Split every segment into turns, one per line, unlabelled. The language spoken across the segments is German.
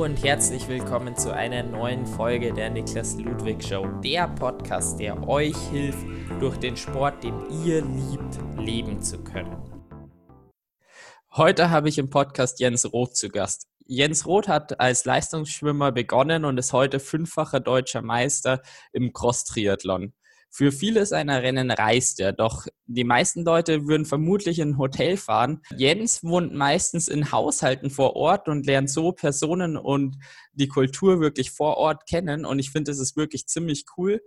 Und herzlich willkommen zu einer neuen Folge der Niklas Ludwig Show, der Podcast, der euch hilft, durch den Sport, den ihr liebt, leben zu können. Heute habe ich im Podcast Jens Roth zu Gast. Jens Roth hat als Leistungsschwimmer begonnen und ist heute fünffacher deutscher Meister im Cross-Triathlon. Für viele seiner Rennen reist er, doch die meisten Leute würden vermutlich in ein Hotel fahren. Jens wohnt meistens in Haushalten vor Ort und lernt so Personen und die Kultur wirklich vor Ort kennen. Und ich finde, das ist wirklich ziemlich cool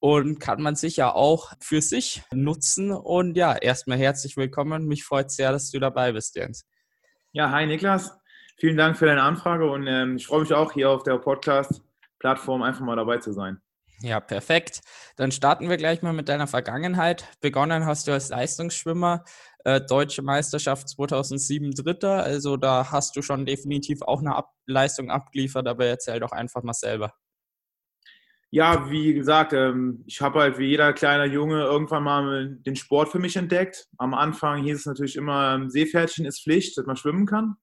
und kann man sicher auch für sich nutzen. Und ja, erstmal herzlich willkommen. Mich freut sehr, dass du dabei bist, Jens.
Ja, hi Niklas. Vielen Dank für deine Anfrage und ähm, ich freue mich auch hier auf der Podcast-Plattform einfach mal dabei zu sein.
Ja, perfekt. Dann starten wir gleich mal mit deiner Vergangenheit. Begonnen hast du als Leistungsschwimmer, äh, Deutsche Meisterschaft 2007 Dritter. Also da hast du schon definitiv auch eine Ab Leistung abgeliefert, aber erzähl doch einfach mal selber.
Ja, wie gesagt, ähm, ich habe halt wie jeder kleine Junge irgendwann mal den Sport für mich entdeckt. Am Anfang hieß es natürlich immer, ähm, Seepferdchen ist Pflicht, dass man schwimmen kann.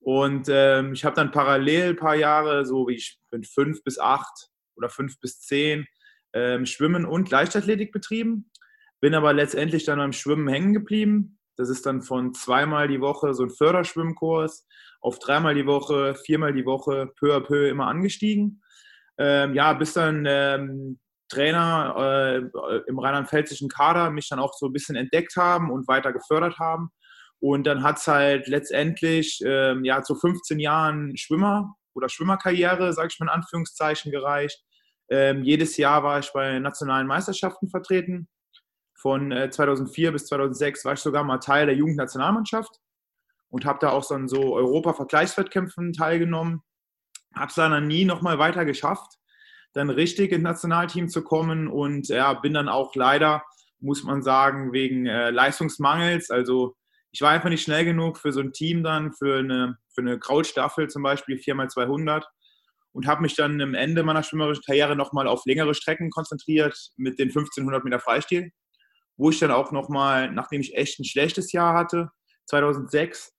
Und ähm, ich habe dann parallel ein paar Jahre, so wie ich bin fünf bis acht, oder fünf bis zehn ähm, Schwimmen und Leichtathletik betrieben. Bin aber letztendlich dann beim Schwimmen hängen geblieben. Das ist dann von zweimal die Woche so ein Förderschwimmkurs auf dreimal die Woche, viermal die Woche, peu à peu immer angestiegen. Ähm, ja, bis dann ähm, Trainer äh, im rheinland-pfälzischen Kader mich dann auch so ein bisschen entdeckt haben und weiter gefördert haben. Und dann hat es halt letztendlich ähm, ja, zu 15 Jahren Schwimmer oder Schwimmerkarriere, sage ich mal in Anführungszeichen, gereicht. Ähm, jedes Jahr war ich bei nationalen Meisterschaften vertreten. Von äh, 2004 bis 2006 war ich sogar mal Teil der Jugendnationalmannschaft und habe da auch so an so Europa-Vergleichswettkämpfen teilgenommen. Habe es dann nie nochmal weiter geschafft, dann richtig ins Nationalteam zu kommen und ja, bin dann auch leider, muss man sagen, wegen äh, Leistungsmangels, also ich war einfach nicht schnell genug für so ein Team dann, für eine, für eine Krautstaffel zum Beispiel, 4x200 und habe mich dann am Ende meiner schwimmerischen Karriere nochmal auf längere Strecken konzentriert mit den 1500 Meter Freistil, wo ich dann auch nochmal, nachdem ich echt ein schlechtes Jahr hatte, 2006,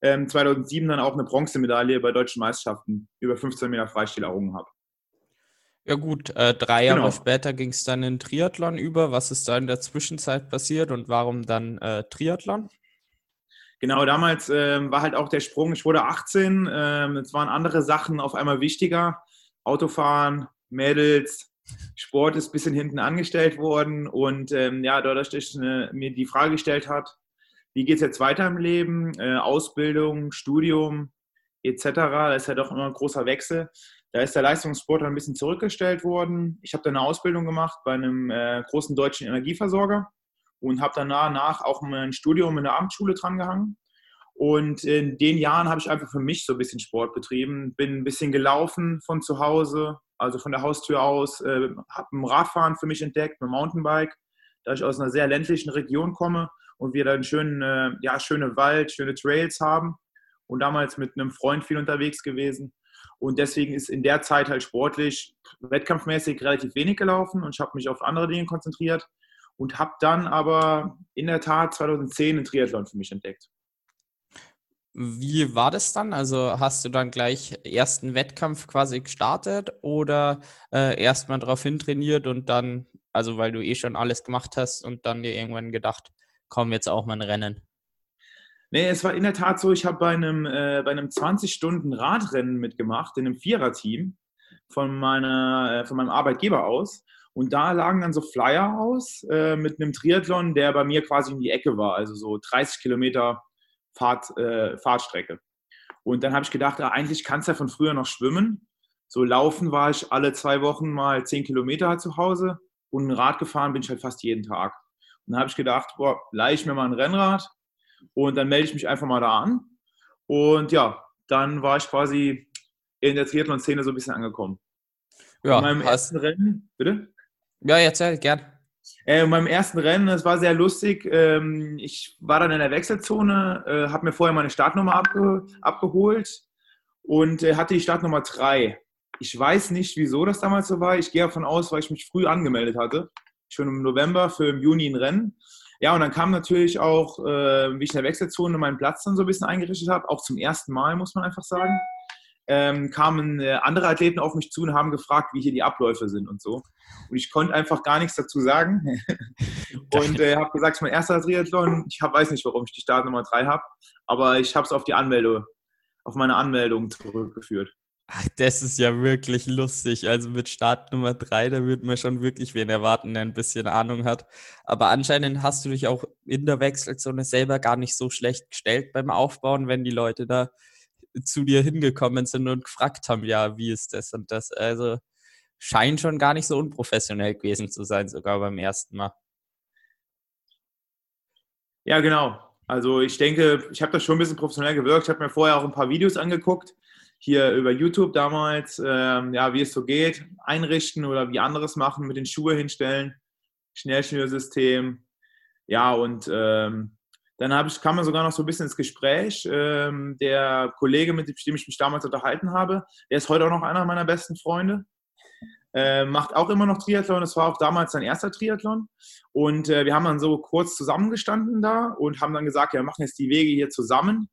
ähm, 2007 dann auch eine Bronzemedaille bei deutschen Meisterschaften über 15 Meter Freistil errungen habe.
Ja gut, äh, drei Jahre genau. später ging es dann in Triathlon über. Was ist da in der Zwischenzeit passiert und warum dann äh, Triathlon?
Genau, damals ähm, war halt auch der Sprung, ich wurde 18, ähm, es waren andere Sachen auf einmal wichtiger. Autofahren, Mädels, Sport ist ein bisschen hinten angestellt worden und ähm, ja, dadurch, dass ich äh, mir die Frage gestellt hat, wie geht es jetzt weiter im Leben, äh, Ausbildung, Studium etc., da ist ja doch immer ein großer Wechsel. Da ist der Leistungssport ein bisschen zurückgestellt worden. Ich habe dann eine Ausbildung gemacht bei einem äh, großen deutschen Energieversorger und habe danach auch mein Studium in der Abendschule drangehangen. Und in den Jahren habe ich einfach für mich so ein bisschen Sport betrieben, bin ein bisschen gelaufen von zu Hause, also von der Haustür aus, äh, habe ein Radfahren für mich entdeckt, ein Mountainbike, da ich aus einer sehr ländlichen Region komme und wir dann schön, äh, ja, schöne Wald, schöne Trails haben und damals mit einem Freund viel unterwegs gewesen. Und deswegen ist in der Zeit halt sportlich, wettkampfmäßig relativ wenig gelaufen und ich habe mich auf andere Dinge konzentriert und habe dann aber in der Tat 2010 einen Triathlon für mich entdeckt.
Wie war das dann? Also hast du dann gleich ersten Wettkampf quasi gestartet oder äh, erstmal darauf hintrainiert und dann, also weil du eh schon alles gemacht hast und dann dir irgendwann gedacht, komm jetzt auch mal ein Rennen?
Nee, es war in der Tat so, ich habe bei einem, äh, einem 20-Stunden-Radrennen mitgemacht, in einem Viererteam von, meiner, äh, von meinem Arbeitgeber aus. Und da lagen dann so Flyer aus äh, mit einem Triathlon, der bei mir quasi in die Ecke war, also so 30 Kilometer Fahrt, äh, Fahrtstrecke. Und dann habe ich gedacht, ja, eigentlich kannst du ja von früher noch schwimmen. So laufen war ich alle zwei Wochen mal 10 Kilometer zu Hause und ein Rad gefahren bin ich halt fast jeden Tag. Und dann habe ich gedacht, boah, leih ich mir mal ein Rennrad und dann melde ich mich einfach mal da an. Und ja, dann war ich quasi in der Triathlon-Szene so ein bisschen angekommen.
Ja, in meinem ersten Rennen, bitte? Ja, erzähl, gern.
Äh, in ersten Rennen, es war sehr lustig. Ähm, ich war dann in der Wechselzone, äh, habe mir vorher meine Startnummer abge abgeholt und äh, hatte die Startnummer 3. Ich weiß nicht, wieso das damals so war. Ich gehe davon aus, weil ich mich früh angemeldet hatte. Schon im November für im Juni ein Rennen. Ja, und dann kam natürlich auch, äh, wie ich in der Wechselzone meinen Platz dann so ein bisschen eingerichtet habe, auch zum ersten Mal, muss man einfach sagen. Ähm, kamen äh, andere Athleten auf mich zu und haben gefragt, wie hier die Abläufe sind und so. Und ich konnte einfach gar nichts dazu sagen. und äh, habe gesagt, es ist mein erster Triathlon. Ich hab, weiß nicht, warum ich die Startnummer 3 habe, aber ich habe es auf die Anmeldung, auf meine Anmeldung zurückgeführt.
Ach, das ist ja wirklich lustig. Also mit Startnummer 3, da würde man schon wirklich wen erwarten, der ein bisschen Ahnung hat. Aber anscheinend hast du dich auch in der Wechselzone selber gar nicht so schlecht gestellt beim Aufbauen, wenn die Leute da zu dir hingekommen sind und gefragt haben, ja, wie ist das und das. Also scheint schon gar nicht so unprofessionell gewesen zu sein, sogar beim ersten Mal.
Ja, genau. Also ich denke, ich habe das schon ein bisschen professionell gewirkt. Ich habe mir vorher auch ein paar Videos angeguckt, hier über YouTube damals, ähm, ja, wie es so geht, einrichten oder wie anderes machen, mit den Schuhe hinstellen, Schnellschnürsystem. Ja, und ähm, dann ich, kam man sogar noch so ein bisschen ins Gespräch. Ähm, der Kollege, mit dem ich mich damals unterhalten habe, der ist heute auch noch einer meiner besten Freunde. Äh, macht auch immer noch Triathlon. Das war auch damals sein erster Triathlon. Und äh, wir haben dann so kurz zusammengestanden da und haben dann gesagt, ja, wir machen jetzt die Wege hier zusammen,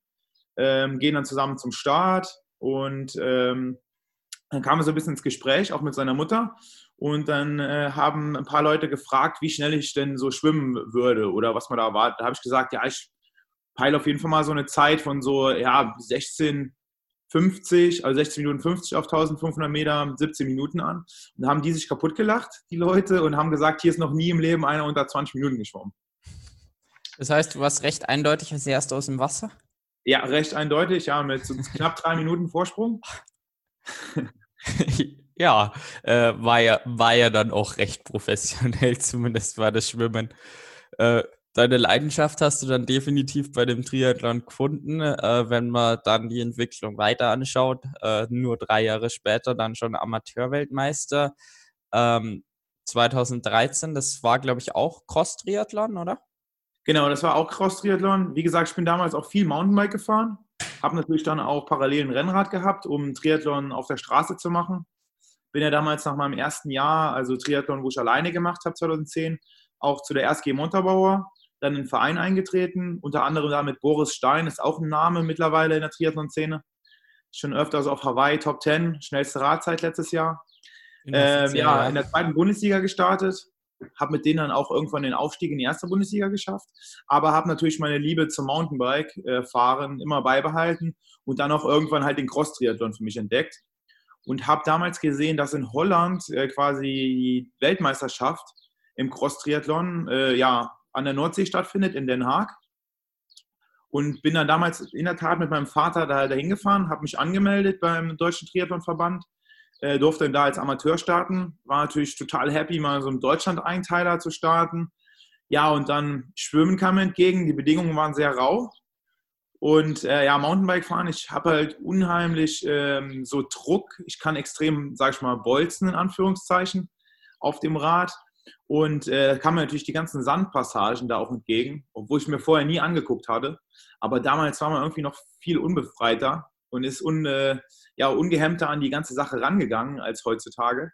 ähm, gehen dann zusammen zum Start. Und ähm, dann kam er so ein bisschen ins Gespräch, auch mit seiner Mutter. Und dann äh, haben ein paar Leute gefragt, wie schnell ich denn so schwimmen würde oder was man da erwartet. Da habe ich gesagt, ja, ich peile auf jeden Fall mal so eine Zeit von so ja, 16, 50, also 16 Minuten 50 auf 1500 Meter, 17 Minuten an. Und haben die sich kaputt gelacht, die Leute, und haben gesagt, hier ist noch nie im Leben einer unter 20 Minuten geschwommen.
Das heißt, du warst recht eindeutig als erster aus dem Wasser?
Ja, recht eindeutig, ja, mit so knapp drei Minuten Vorsprung.
Ja, äh, war ja, war ja dann auch recht professionell, zumindest war das Schwimmen. Äh, deine Leidenschaft hast du dann definitiv bei dem Triathlon gefunden, äh, wenn man dann die Entwicklung weiter anschaut. Äh, nur drei Jahre später dann schon Amateurweltmeister. Ähm, 2013, das war, glaube ich, auch Cross-Triathlon, oder?
Genau, das war auch Cross-Triathlon. Wie gesagt, ich bin damals auch viel Mountainbike gefahren. Habe natürlich dann auch parallel ein Rennrad gehabt, um Triathlon auf der Straße zu machen. Bin ja damals nach meinem ersten Jahr, also Triathlon, wo ich alleine gemacht habe, 2010, auch zu der RSG Montabaur, dann in den Verein eingetreten, unter anderem da mit Boris Stein, ist auch ein Name mittlerweile in der Triathlon-Szene. Schon öfters auf Hawaii Top 10, schnellste Radzeit letztes Jahr. Ähm, ja, in der zweiten Bundesliga gestartet, habe mit denen dann auch irgendwann den Aufstieg in die erste Bundesliga geschafft, aber habe natürlich meine Liebe zum Mountainbike-Fahren äh, immer beibehalten und dann auch irgendwann halt den Cross-Triathlon für mich entdeckt und habe damals gesehen, dass in Holland äh, quasi die Weltmeisterschaft im Cross-Triathlon äh, ja, an der Nordsee stattfindet, in Den Haag. Und bin dann damals in der Tat mit meinem Vater da dahin gefahren, habe mich angemeldet beim Deutschen Triathlonverband, äh, durfte dann da als Amateur starten, war natürlich total happy, mal so einen Deutschland-Einteiler zu starten. Ja, und dann Schwimmen kam mir entgegen, die Bedingungen waren sehr rau, und äh, ja, Mountainbike fahren, ich habe halt unheimlich ähm, so Druck. Ich kann extrem, sag ich mal, bolzen in Anführungszeichen auf dem Rad. Und äh, kam mir natürlich die ganzen Sandpassagen da auch entgegen, obwohl ich mir vorher nie angeguckt hatte. Aber damals war man irgendwie noch viel unbefreiter und ist un, äh, ja, ungehemmter an die ganze Sache rangegangen als heutzutage.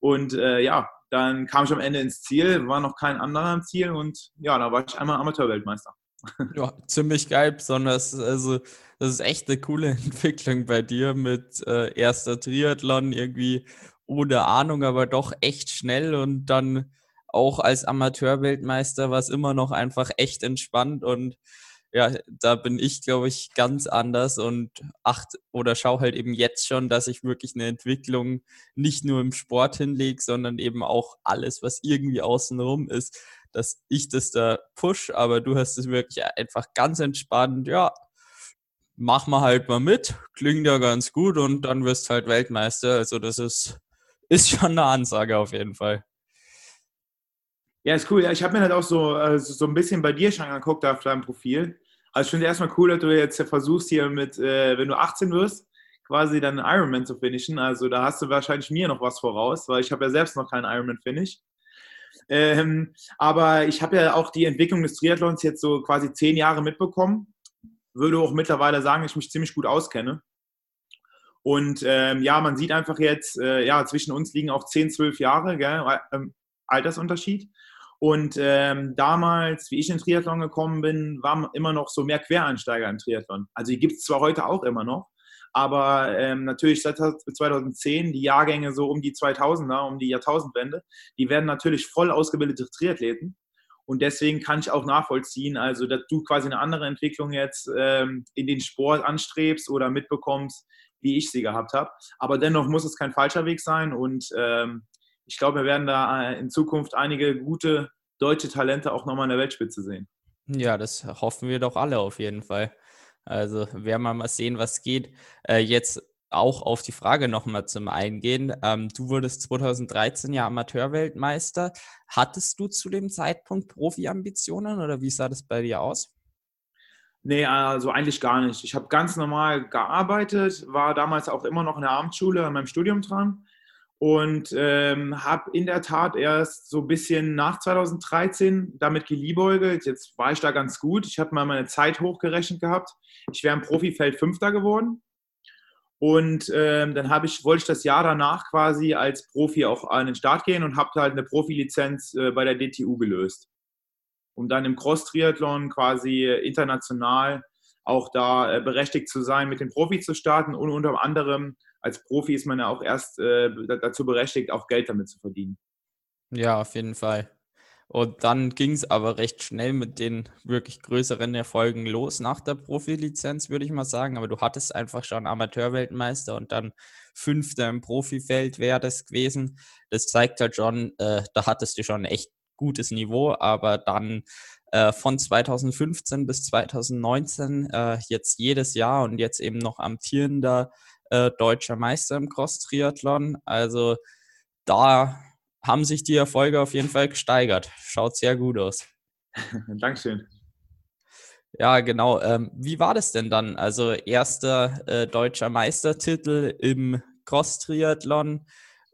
Und äh, ja, dann kam ich am Ende ins Ziel, war noch kein anderer am Ziel und ja, da war ich einmal Amateurweltmeister.
Ja, ziemlich geil, besonders, also das ist echt eine coole Entwicklung bei dir mit äh, erster Triathlon irgendwie ohne Ahnung, aber doch echt schnell und dann auch als Amateurweltmeister war es immer noch einfach echt entspannt und ja, da bin ich, glaube ich, ganz anders und acht oder schau halt eben jetzt schon, dass ich wirklich eine Entwicklung nicht nur im Sport hinlege, sondern eben auch alles, was irgendwie außenrum ist, dass ich das da push, aber du hast es wirklich einfach ganz entspannt, ja, mach mal halt mal mit, klingt ja ganz gut und dann wirst halt Weltmeister. Also das ist, ist schon eine Ansage auf jeden Fall.
Ja, ist cool. Ich habe mir halt auch so, also so ein bisschen bei dir schon angeguckt auf deinem Profil. Also ich finde erstmal cool, dass du jetzt versuchst hier mit, äh, wenn du 18 wirst, quasi dann einen Ironman zu finishen. Also da hast du wahrscheinlich mir noch was voraus, weil ich habe ja selbst noch keinen Ironman-Finish. Ähm, aber ich habe ja auch die Entwicklung des Triathlons jetzt so quasi zehn Jahre mitbekommen. Würde auch mittlerweile sagen, ich mich ziemlich gut auskenne. Und ähm, ja, man sieht einfach jetzt, äh, ja, zwischen uns liegen auch 10, 12 Jahre gell, ähm, Altersunterschied. Und ähm, damals, wie ich in Triathlon gekommen bin, waren immer noch so mehr Quereinsteiger im Triathlon. Also die gibt es zwar heute auch immer noch, Aber ähm, natürlich seit 2010 die Jahrgänge so um die 2000er, um die Jahrtausendwende, die werden natürlich voll ausgebildete Triathleten. Und deswegen kann ich auch nachvollziehen, also dass du quasi eine andere Entwicklung jetzt ähm, in den Sport anstrebst oder mitbekommst, wie ich sie gehabt habe. Aber dennoch muss es kein falscher Weg sein. Und ähm, ich glaube, wir werden da äh, in Zukunft einige gute deutsche Talente auch nochmal in der Weltspitze sehen.
Ja, das hoffen wir doch alle auf jeden Fall. Also werden wir mal sehen, was geht. Äh, jetzt auch auf die Frage nochmal zum Eingehen. Ähm, du wurdest 2013 ja Amateurweltmeister. Hattest du zu dem Zeitpunkt Profi-Ambitionen oder wie sah das bei dir aus?
Nee, also eigentlich gar nicht. Ich habe ganz normal gearbeitet, war damals auch immer noch in der Abendschule an meinem Studium dran und ähm, habe in der Tat erst so ein bisschen nach 2013 damit geliebäugelt. Jetzt war ich da ganz gut. Ich habe mal meine Zeit hochgerechnet gehabt. Ich wäre im Profifeld Fünfter geworden. Und ähm, dann ich, wollte ich das Jahr danach quasi als Profi auch an den Start gehen und habe halt eine Profilizenz äh, bei der DTU gelöst. Um dann im Cross-Triathlon quasi international auch da äh, berechtigt zu sein, mit den Profis zu starten und unter anderem als Profi ist man ja auch erst äh, dazu berechtigt, auch Geld damit zu verdienen.
Ja, auf jeden Fall. Und dann ging es aber recht schnell mit den wirklich größeren Erfolgen los nach der Profilizenz, würde ich mal sagen. Aber du hattest einfach schon Amateurweltmeister und dann Fünfter im Profifeld wäre das gewesen. Das zeigt halt schon, äh, da hattest du schon echt gutes Niveau. Aber dann äh, von 2015 bis 2019 äh, jetzt jedes Jahr und jetzt eben noch amtierender äh, deutscher Meister im Cross-Triathlon. Also da haben sich die Erfolge auf jeden Fall gesteigert. Schaut sehr gut aus.
Dankeschön.
Ja, genau. Ähm, wie war das denn dann? Also erster äh, deutscher Meistertitel im Cross-Triathlon.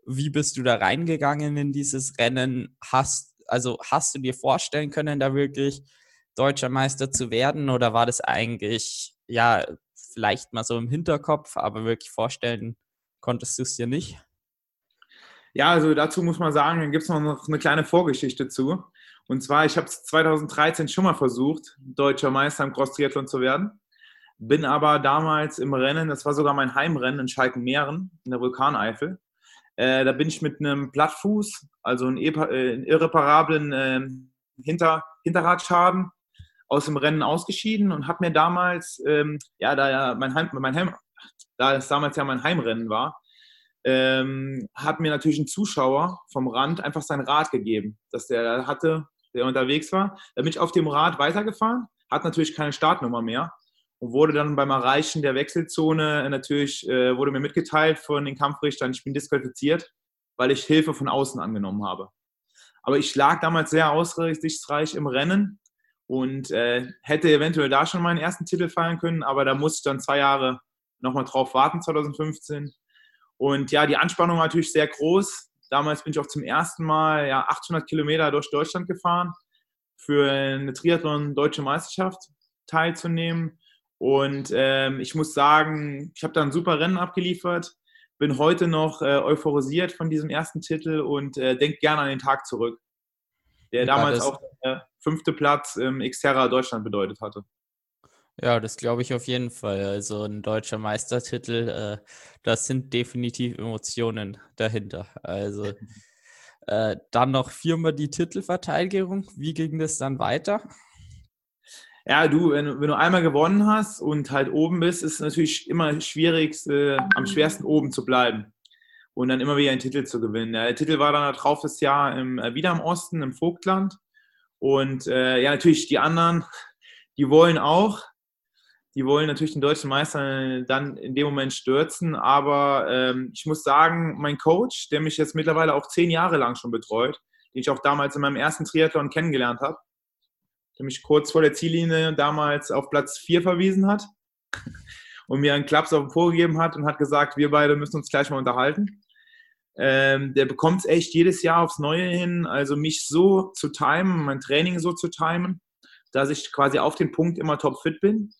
Wie bist du da reingegangen in dieses Rennen? Hast, also hast du dir vorstellen können, da wirklich deutscher Meister zu werden? Oder war das eigentlich ja vielleicht mal so im Hinterkopf, aber wirklich vorstellen konntest du es dir nicht?
Ja, also dazu muss man sagen, dann gibt es noch eine kleine Vorgeschichte zu. Und zwar, ich habe es 2013 schon mal versucht, deutscher Meister im Cross-Triathlon zu werden. Bin aber damals im Rennen, das war sogar mein Heimrennen in Schalkenmeeren, in der Vulkaneifel. Äh, da bin ich mit einem Plattfuß, also einen, äh, irreparablen äh, Hinter Hinterradschaden, aus dem Rennen ausgeschieden und habe mir damals, ähm, ja, da ja mein, Heim, mein Heim, da es damals ja mein Heimrennen war, ähm, hat mir natürlich ein Zuschauer vom Rand einfach sein Rad gegeben, dass der hatte, der unterwegs war. Da bin ich auf dem Rad weitergefahren, hat natürlich keine Startnummer mehr und wurde dann beim Erreichen der Wechselzone natürlich, äh, wurde mir mitgeteilt von den Kampfrichtern, ich bin disqualifiziert, weil ich Hilfe von außen angenommen habe. Aber ich lag damals sehr aussichtsreich im Rennen und äh, hätte eventuell da schon meinen ersten Titel feiern können, aber da musste ich dann zwei Jahre nochmal drauf warten, 2015. Und ja, die Anspannung war natürlich sehr groß. Damals bin ich auch zum ersten Mal ja, 800 Kilometer durch Deutschland gefahren, für eine Triathlon-Deutsche Meisterschaft teilzunehmen. Und ähm, ich muss sagen, ich habe da ein super Rennen abgeliefert, bin heute noch äh, euphorisiert von diesem ersten Titel und äh, denke gerne an den Tag zurück der ja, damals auch der fünfte Platz im Xterra Deutschland bedeutet hatte.
Ja, das glaube ich auf jeden Fall. Also ein deutscher Meistertitel, äh, das sind definitiv Emotionen dahinter. Also äh, dann noch viermal die Titelverteidigung. Wie ging das dann weiter?
Ja, du, wenn, wenn, du einmal gewonnen hast und halt oben bist, ist es natürlich immer schwierig, äh, am schwersten oben zu bleiben und dann immer wieder einen Titel zu gewinnen. Der Titel war dann drauf das Jahr im, äh, wieder im Osten, im Vogtland. Und äh, ja, natürlich die anderen, die wollen auch, die wollen natürlich den deutschen Meister dann in dem Moment stürzen. Aber ähm, ich muss sagen, mein Coach, der mich jetzt mittlerweile auch zehn Jahre lang schon betreut, den ich auch damals in meinem ersten Triathlon kennengelernt habe, der mich kurz vor der Ziellinie damals auf Platz 4 verwiesen hat und mir einen Klaps auf den Po gegeben hat und hat gesagt, wir beide müssen uns gleich mal unterhalten. Ähm, der bekommt es echt jedes Jahr aufs Neue hin, also mich so zu timen, mein Training so zu timen, dass ich quasi auf den Punkt immer topfit bin.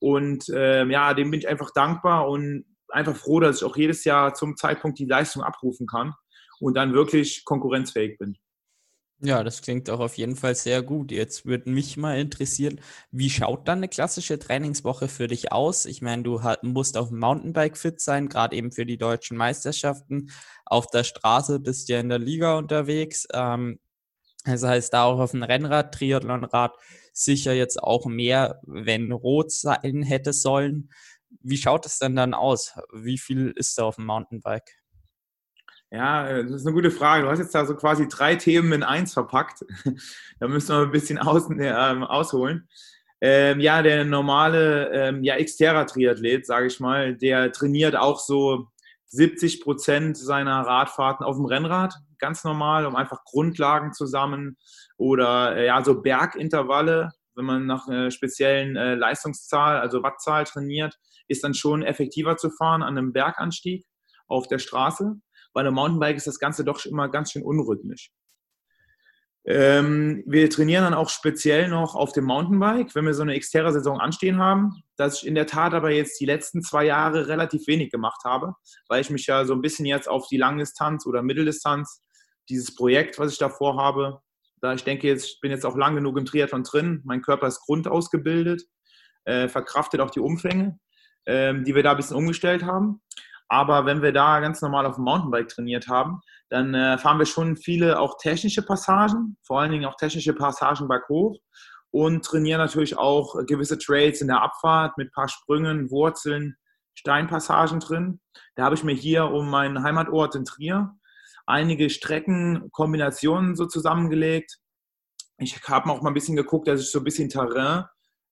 Und ähm, ja, dem bin ich einfach dankbar und einfach froh, dass ich auch jedes Jahr zum Zeitpunkt die Leistung abrufen kann und dann wirklich konkurrenzfähig bin.
Ja, das klingt auch auf jeden Fall sehr gut. Jetzt würde mich mal interessieren, wie schaut dann eine klassische Trainingswoche für dich aus? Ich meine, du musst auf dem Mountainbike fit sein, gerade eben für die deutschen Meisterschaften. Auf der Straße bist du ja in der Liga unterwegs. Ähm, das heißt, da auch auf dem Rennrad, Triathlonrad sicher jetzt auch mehr, wenn rot sein hätte sollen. Wie schaut es denn dann aus? Wie viel ist da auf dem Mountainbike?
Ja, äh, das ist eine gute Frage. Du hast jetzt da so quasi drei Themen in eins verpackt. da müssen wir ein bisschen aus, äh, ausholen. Ähm, ja, der normale ähm, ja, Xterra-Triathlet, sage ich mal, der trainiert auch so 70 Prozent seiner Radfahrten auf dem Rennrad, ganz normal, um einfach Grundlagen zusammen oder äh, ja, so Bergintervalle, wenn man nach einer speziellen äh, Leistungszahl, also Wattzahl trainiert, ist dann schon effektiver zu fahren an einem Berganstieg auf der Straße. Bei einem Mountainbike ist das Ganze doch immer ganz schön unrhythmisch. Ähm, wir trainieren dann auch speziell noch auf dem Mountainbike, wenn wir so eine Xterra-Saison anstehen haben, dass ich in der Tat aber jetzt die letzten zwei Jahre relativ wenig gemacht habe, weil ich mich ja so ein bisschen jetzt auf die Langdistanz oder Mitteldistanz, dieses Projekt, was ich da vorhabe, da ich denke, jetzt, ich bin jetzt auch lang genug im Triathlon drin, mein Körper ist grundausgebildet, äh, verkraftet auch die Umfänge, äh, die wir da ein bisschen umgestellt haben. Aber wenn wir da ganz normal auf dem Mountainbike trainiert haben, dann äh, fahren wir schon viele auch technische Passagen, vor allen Dingen auch technische Passagen berghoch und trainieren natürlich auch gewisse Trails in der Abfahrt mit ein paar Sprüngen, Wurzeln, Steinpassagen drin. Da habe ich mir hier um meinen Heimatort in Trier einige Streckenkombinationen so zusammengelegt. Ich habe auch mal ein bisschen geguckt, dass ich so ein bisschen Terrain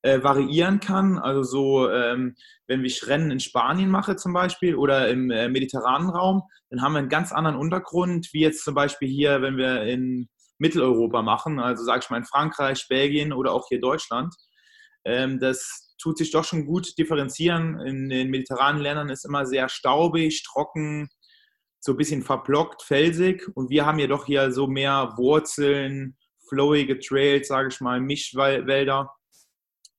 äh, variieren kann. Also so, ähm, wenn ich Rennen in Spanien mache zum Beispiel oder im äh, mediterranen Raum, dann haben wir einen ganz anderen Untergrund, wie jetzt zum Beispiel hier, wenn wir in Mitteleuropa machen, also sage ich mal in Frankreich, Belgien oder auch hier Deutschland. Ähm, das tut sich doch schon gut differenzieren. In den mediterranen Ländern ist immer sehr staubig, trocken, so ein bisschen verblockt, felsig. Und wir haben jedoch hier so mehr Wurzeln, flowige Trails, sage ich mal, Mischwälder.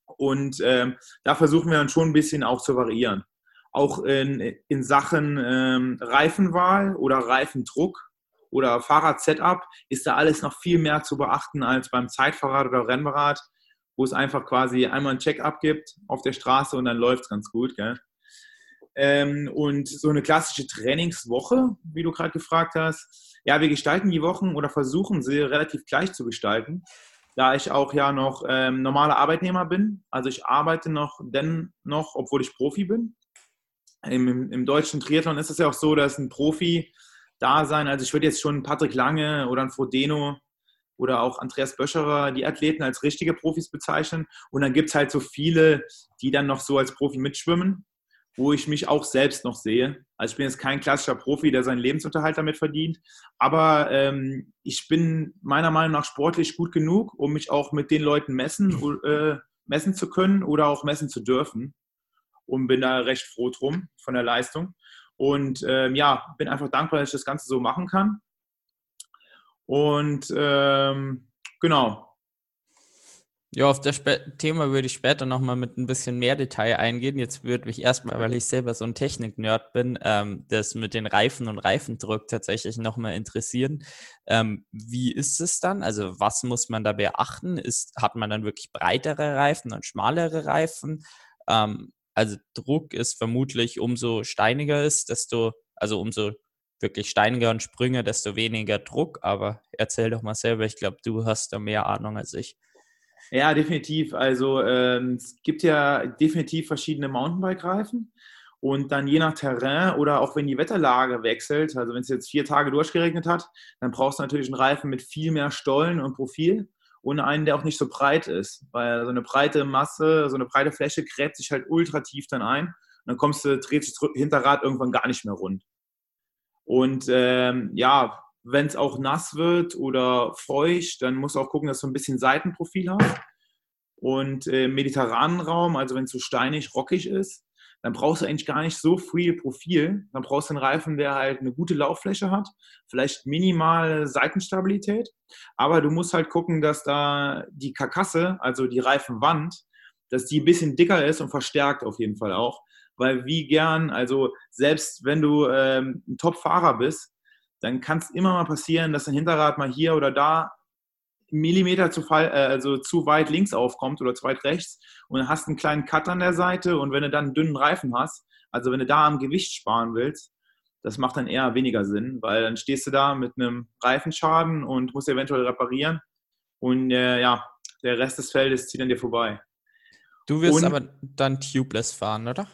Und ähm, da versuchen wir dann schon ein bisschen auch zu variieren. Auch in, in Sachen ähm, Reifenwahl oder Reifendruck oder Fahrrad-Setup ist da alles noch viel mehr zu beachten als beim Zeitfahrrad oder Rennrad, wo es einfach quasi einmal ein Check-up gibt auf der Straße und dann läuft es ganz gut. Ähm, und so eine klassische Trainingswoche, wie du gerade gefragt hast, ja, wir gestalten die Wochen oder versuchen sie relativ gleich zu gestalten da ich auch ja noch ähm, normaler Arbeitnehmer bin. Also ich arbeite noch dennoch, obwohl ich Profi bin. Im, im, Im, deutschen Triathlon ist es ja auch so, dass ein Profi da sein, also ich würde jetzt schon Patrick Lange oder ein Frodeno oder auch Andreas Böscherer, die Athleten als richtige Profis bezeichnen. Und dann gibt es halt so viele, die dann noch so als Profi mitschwimmen wo ich mich auch selbst noch sehe. Also ich bin jetzt kein klassischer Profi, der seinen Lebensunterhalt damit verdient, aber ähm, ich bin meiner Meinung nach sportlich gut genug, um mich auch mit den Leuten messen, äh, messen zu können oder auch messen zu dürfen. Und bin da recht froh drum von der Leistung. Und ähm, ja, bin einfach dankbar, dass ich das Ganze so machen kann. Und ähm, genau,
ja, auf das Sp Thema würde ich später nochmal mit ein bisschen mehr Detail eingehen. Jetzt würde mich erstmal, weil ich selber so ein Technik-Nerd bin, ähm, das mit den Reifen und Reifendruck tatsächlich nochmal interessieren. Ähm, wie ist es dann? Also was muss man da beachten? Ist, hat man dann wirklich breitere Reifen und schmalere Reifen? Ähm, also Druck ist vermutlich, umso steiniger ist, desto, also umso wirklich steiniger und Sprünge, desto weniger Druck. Aber erzähl doch mal selber, ich glaube, du hast da mehr Ahnung als ich.
Ja, definitiv. Also ähm, es gibt ja definitiv verschiedene Mountainbike-Reifen. Und dann je nach Terrain oder auch wenn die Wetterlage wechselt, also wenn es jetzt vier Tage durchgeregnet hat, dann brauchst du natürlich einen Reifen mit viel mehr Stollen und Profil und einen, der auch nicht so breit ist. Weil so eine breite Masse, so eine breite Fläche gräbt sich halt ultra tief dann ein. Und dann kommst du, dreht sich Hinterrad irgendwann gar nicht mehr rund. Und ähm, ja, wenn es auch nass wird oder feucht, dann musst du auch gucken, dass du ein bisschen Seitenprofil hast. Und äh, im mediterranen Raum, also wenn es so steinig, rockig ist, dann brauchst du eigentlich gar nicht so viel Profil. Dann brauchst du einen Reifen, der halt eine gute Lauffläche hat, vielleicht minimale Seitenstabilität. Aber du musst halt gucken, dass da die Karkasse, also die Reifenwand, dass die ein bisschen dicker ist und verstärkt auf jeden Fall auch. Weil wie gern, also selbst wenn du ähm, ein Top-Fahrer bist, dann kann es immer mal passieren, dass dein Hinterrad mal hier oder da Millimeter zu, fall, äh, also zu weit links aufkommt oder zu weit rechts und dann hast einen kleinen Cut an der Seite und wenn du dann einen dünnen Reifen hast, also wenn du da am Gewicht sparen willst, das macht dann eher weniger Sinn, weil dann stehst du da mit einem Reifenschaden und musst eventuell reparieren und äh, ja, der Rest des Feldes zieht an dir vorbei.
Du wirst und, aber dann tubeless fahren, oder?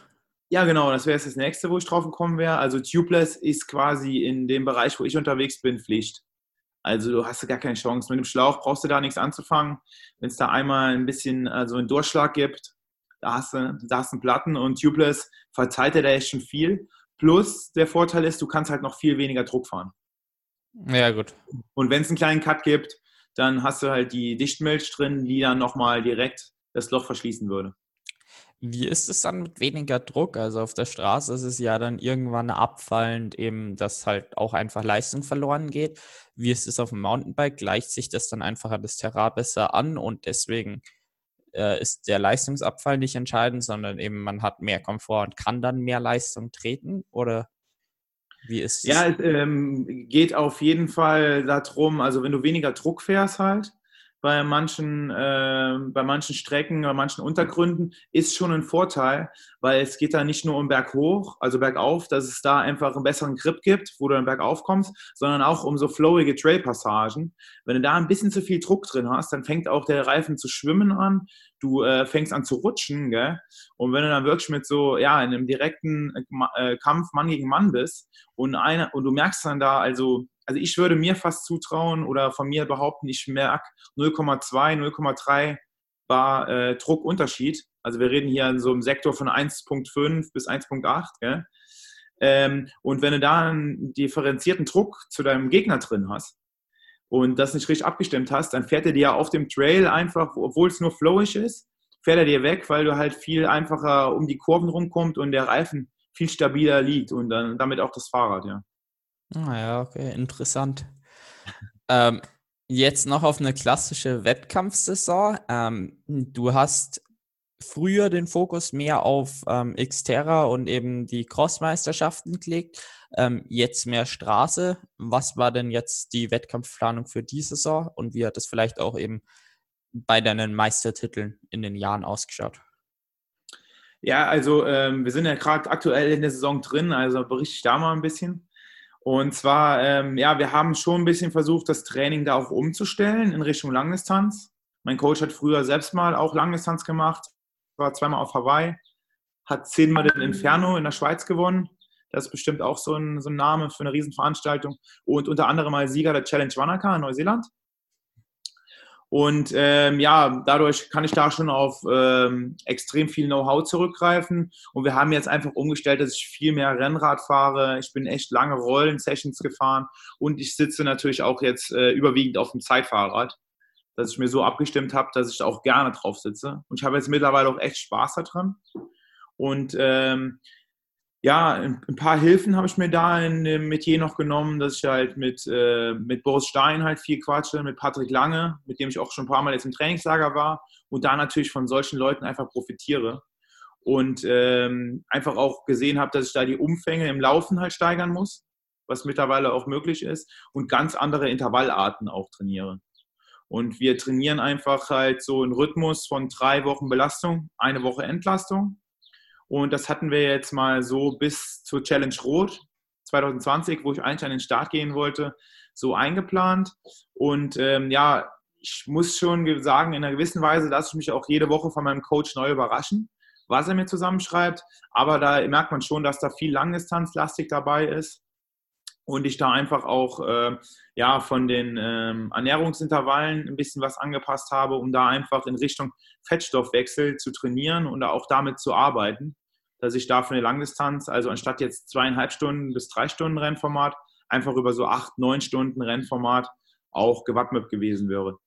Ja, genau, das wäre jetzt das nächste, wo ich drauf gekommen wäre. Also tubeless ist quasi in dem Bereich, wo ich unterwegs bin, Pflicht. Also du hast gar keine Chance. Mit dem Schlauch brauchst du da nichts anzufangen. Wenn es da einmal ein bisschen also einen Durchschlag gibt, da hast du, da hast du einen Platten und tubeless verzeiht er da echt schon viel. Plus der Vorteil ist, du kannst halt noch viel weniger Druck fahren.
Ja, gut.
Und wenn es einen kleinen Cut gibt, dann hast du halt die Dichtmilch drin, die dann nochmal direkt das Loch verschließen würde.
Wie ist es dann mit weniger Druck? Also auf der Straße ist es ja dann irgendwann abfallend, eben, dass halt auch einfach Leistung verloren geht. Wie ist es auf dem Mountainbike? Gleicht sich das dann einfach das Terrain besser an und deswegen äh, ist der Leistungsabfall nicht entscheidend, sondern eben man hat mehr Komfort und kann dann mehr Leistung treten? Oder wie ist
es? Ja, es ähm, geht auf jeden Fall darum, also wenn du weniger Druck fährst halt, bei manchen, äh, bei manchen Strecken, bei manchen Untergründen, ist schon ein Vorteil, weil es geht da nicht nur um Berghoch, also bergauf, dass es da einfach einen besseren Grip gibt, wo du dann bergauf kommst, sondern auch um so flowige Trailpassagen. Wenn du da ein bisschen zu viel Druck drin hast, dann fängt auch der Reifen zu schwimmen an, du äh, fängst an zu rutschen, gell? Und wenn du dann wirklich mit so, ja, in einem direkten äh, Kampf Mann gegen Mann bist und, eine, und du merkst dann da, also also ich würde mir fast zutrauen oder von mir behaupten, ich merke 0,2, 0,3 Bar äh, Druckunterschied. Also wir reden hier in so einem Sektor von 1,5 bis 1,8. Ähm, und wenn du da einen differenzierten Druck zu deinem Gegner drin hast und das nicht richtig abgestimmt hast, dann fährt er dir auf dem Trail einfach, obwohl es nur flowig ist, fährt er dir weg, weil du halt viel einfacher um die Kurven rumkommst und der Reifen viel stabiler liegt und dann damit auch das Fahrrad, ja.
Ah ja, okay, interessant. ähm, jetzt noch auf eine klassische Wettkampfsaison. Ähm, du hast früher den Fokus mehr auf ähm, Xterra und eben die Crossmeisterschaften gelegt, ähm, jetzt mehr Straße. Was war denn jetzt die Wettkampfplanung für die Saison und wie hat es vielleicht auch eben bei deinen Meistertiteln in den Jahren ausgeschaut?
Ja, also ähm, wir sind ja gerade aktuell in der Saison drin, also berichte ich da mal ein bisschen. Und zwar, ähm, ja, wir haben schon ein bisschen versucht, das Training da auch umzustellen in Richtung Langdistanz. Mein Coach hat früher selbst mal auch Langdistanz gemacht, war zweimal auf Hawaii, hat zehnmal den Inferno in der Schweiz gewonnen. Das ist bestimmt auch so ein, so ein Name für eine Riesenveranstaltung. Und unter anderem mal Sieger der Challenge Wanaka in Neuseeland. Und ähm, ja, dadurch kann ich da schon auf ähm, extrem viel Know-how zurückgreifen. Und wir haben jetzt einfach umgestellt, dass ich viel mehr Rennrad fahre. Ich bin echt lange Rollen-Sessions gefahren und ich sitze natürlich auch jetzt äh, überwiegend auf dem Zeitfahrrad, dass ich mir so abgestimmt habe, dass ich auch gerne drauf sitze. Und ich habe jetzt mittlerweile auch echt Spaß daran. Und ähm, ja, ein paar Hilfen habe ich mir da in dem Metier noch genommen, dass ich halt mit, äh, mit Boris Stein halt viel quatsche, mit Patrick Lange, mit dem ich auch schon ein paar Mal jetzt im Trainingslager war und da natürlich von solchen Leuten einfach profitiere und ähm, einfach auch gesehen habe, dass ich da die Umfänge im Laufen halt steigern muss, was mittlerweile auch möglich ist und ganz andere Intervallarten auch trainiere. Und wir trainieren einfach halt so einen Rhythmus von drei Wochen Belastung, eine Woche Entlastung und das hatten wir jetzt mal so bis zur Challenge Rot 2020, wo ich eigentlich an den Start gehen wollte, so eingeplant. Und ähm, ja, ich muss schon sagen, in einer gewissen Weise lasse ich mich auch jede Woche von meinem Coach neu überraschen, was er mir zusammenschreibt. Aber da merkt man schon, dass da viel Langdistanzlastig dabei ist und ich da einfach auch äh, ja, von den ähm, Ernährungsintervallen ein bisschen was angepasst habe, um da einfach in Richtung Fettstoffwechsel zu trainieren und auch damit zu arbeiten, dass ich da für eine Langdistanz, also anstatt jetzt zweieinhalb Stunden bis drei Stunden Rennformat, einfach über so acht, neun Stunden Rennformat auch gewappnet gewesen wäre.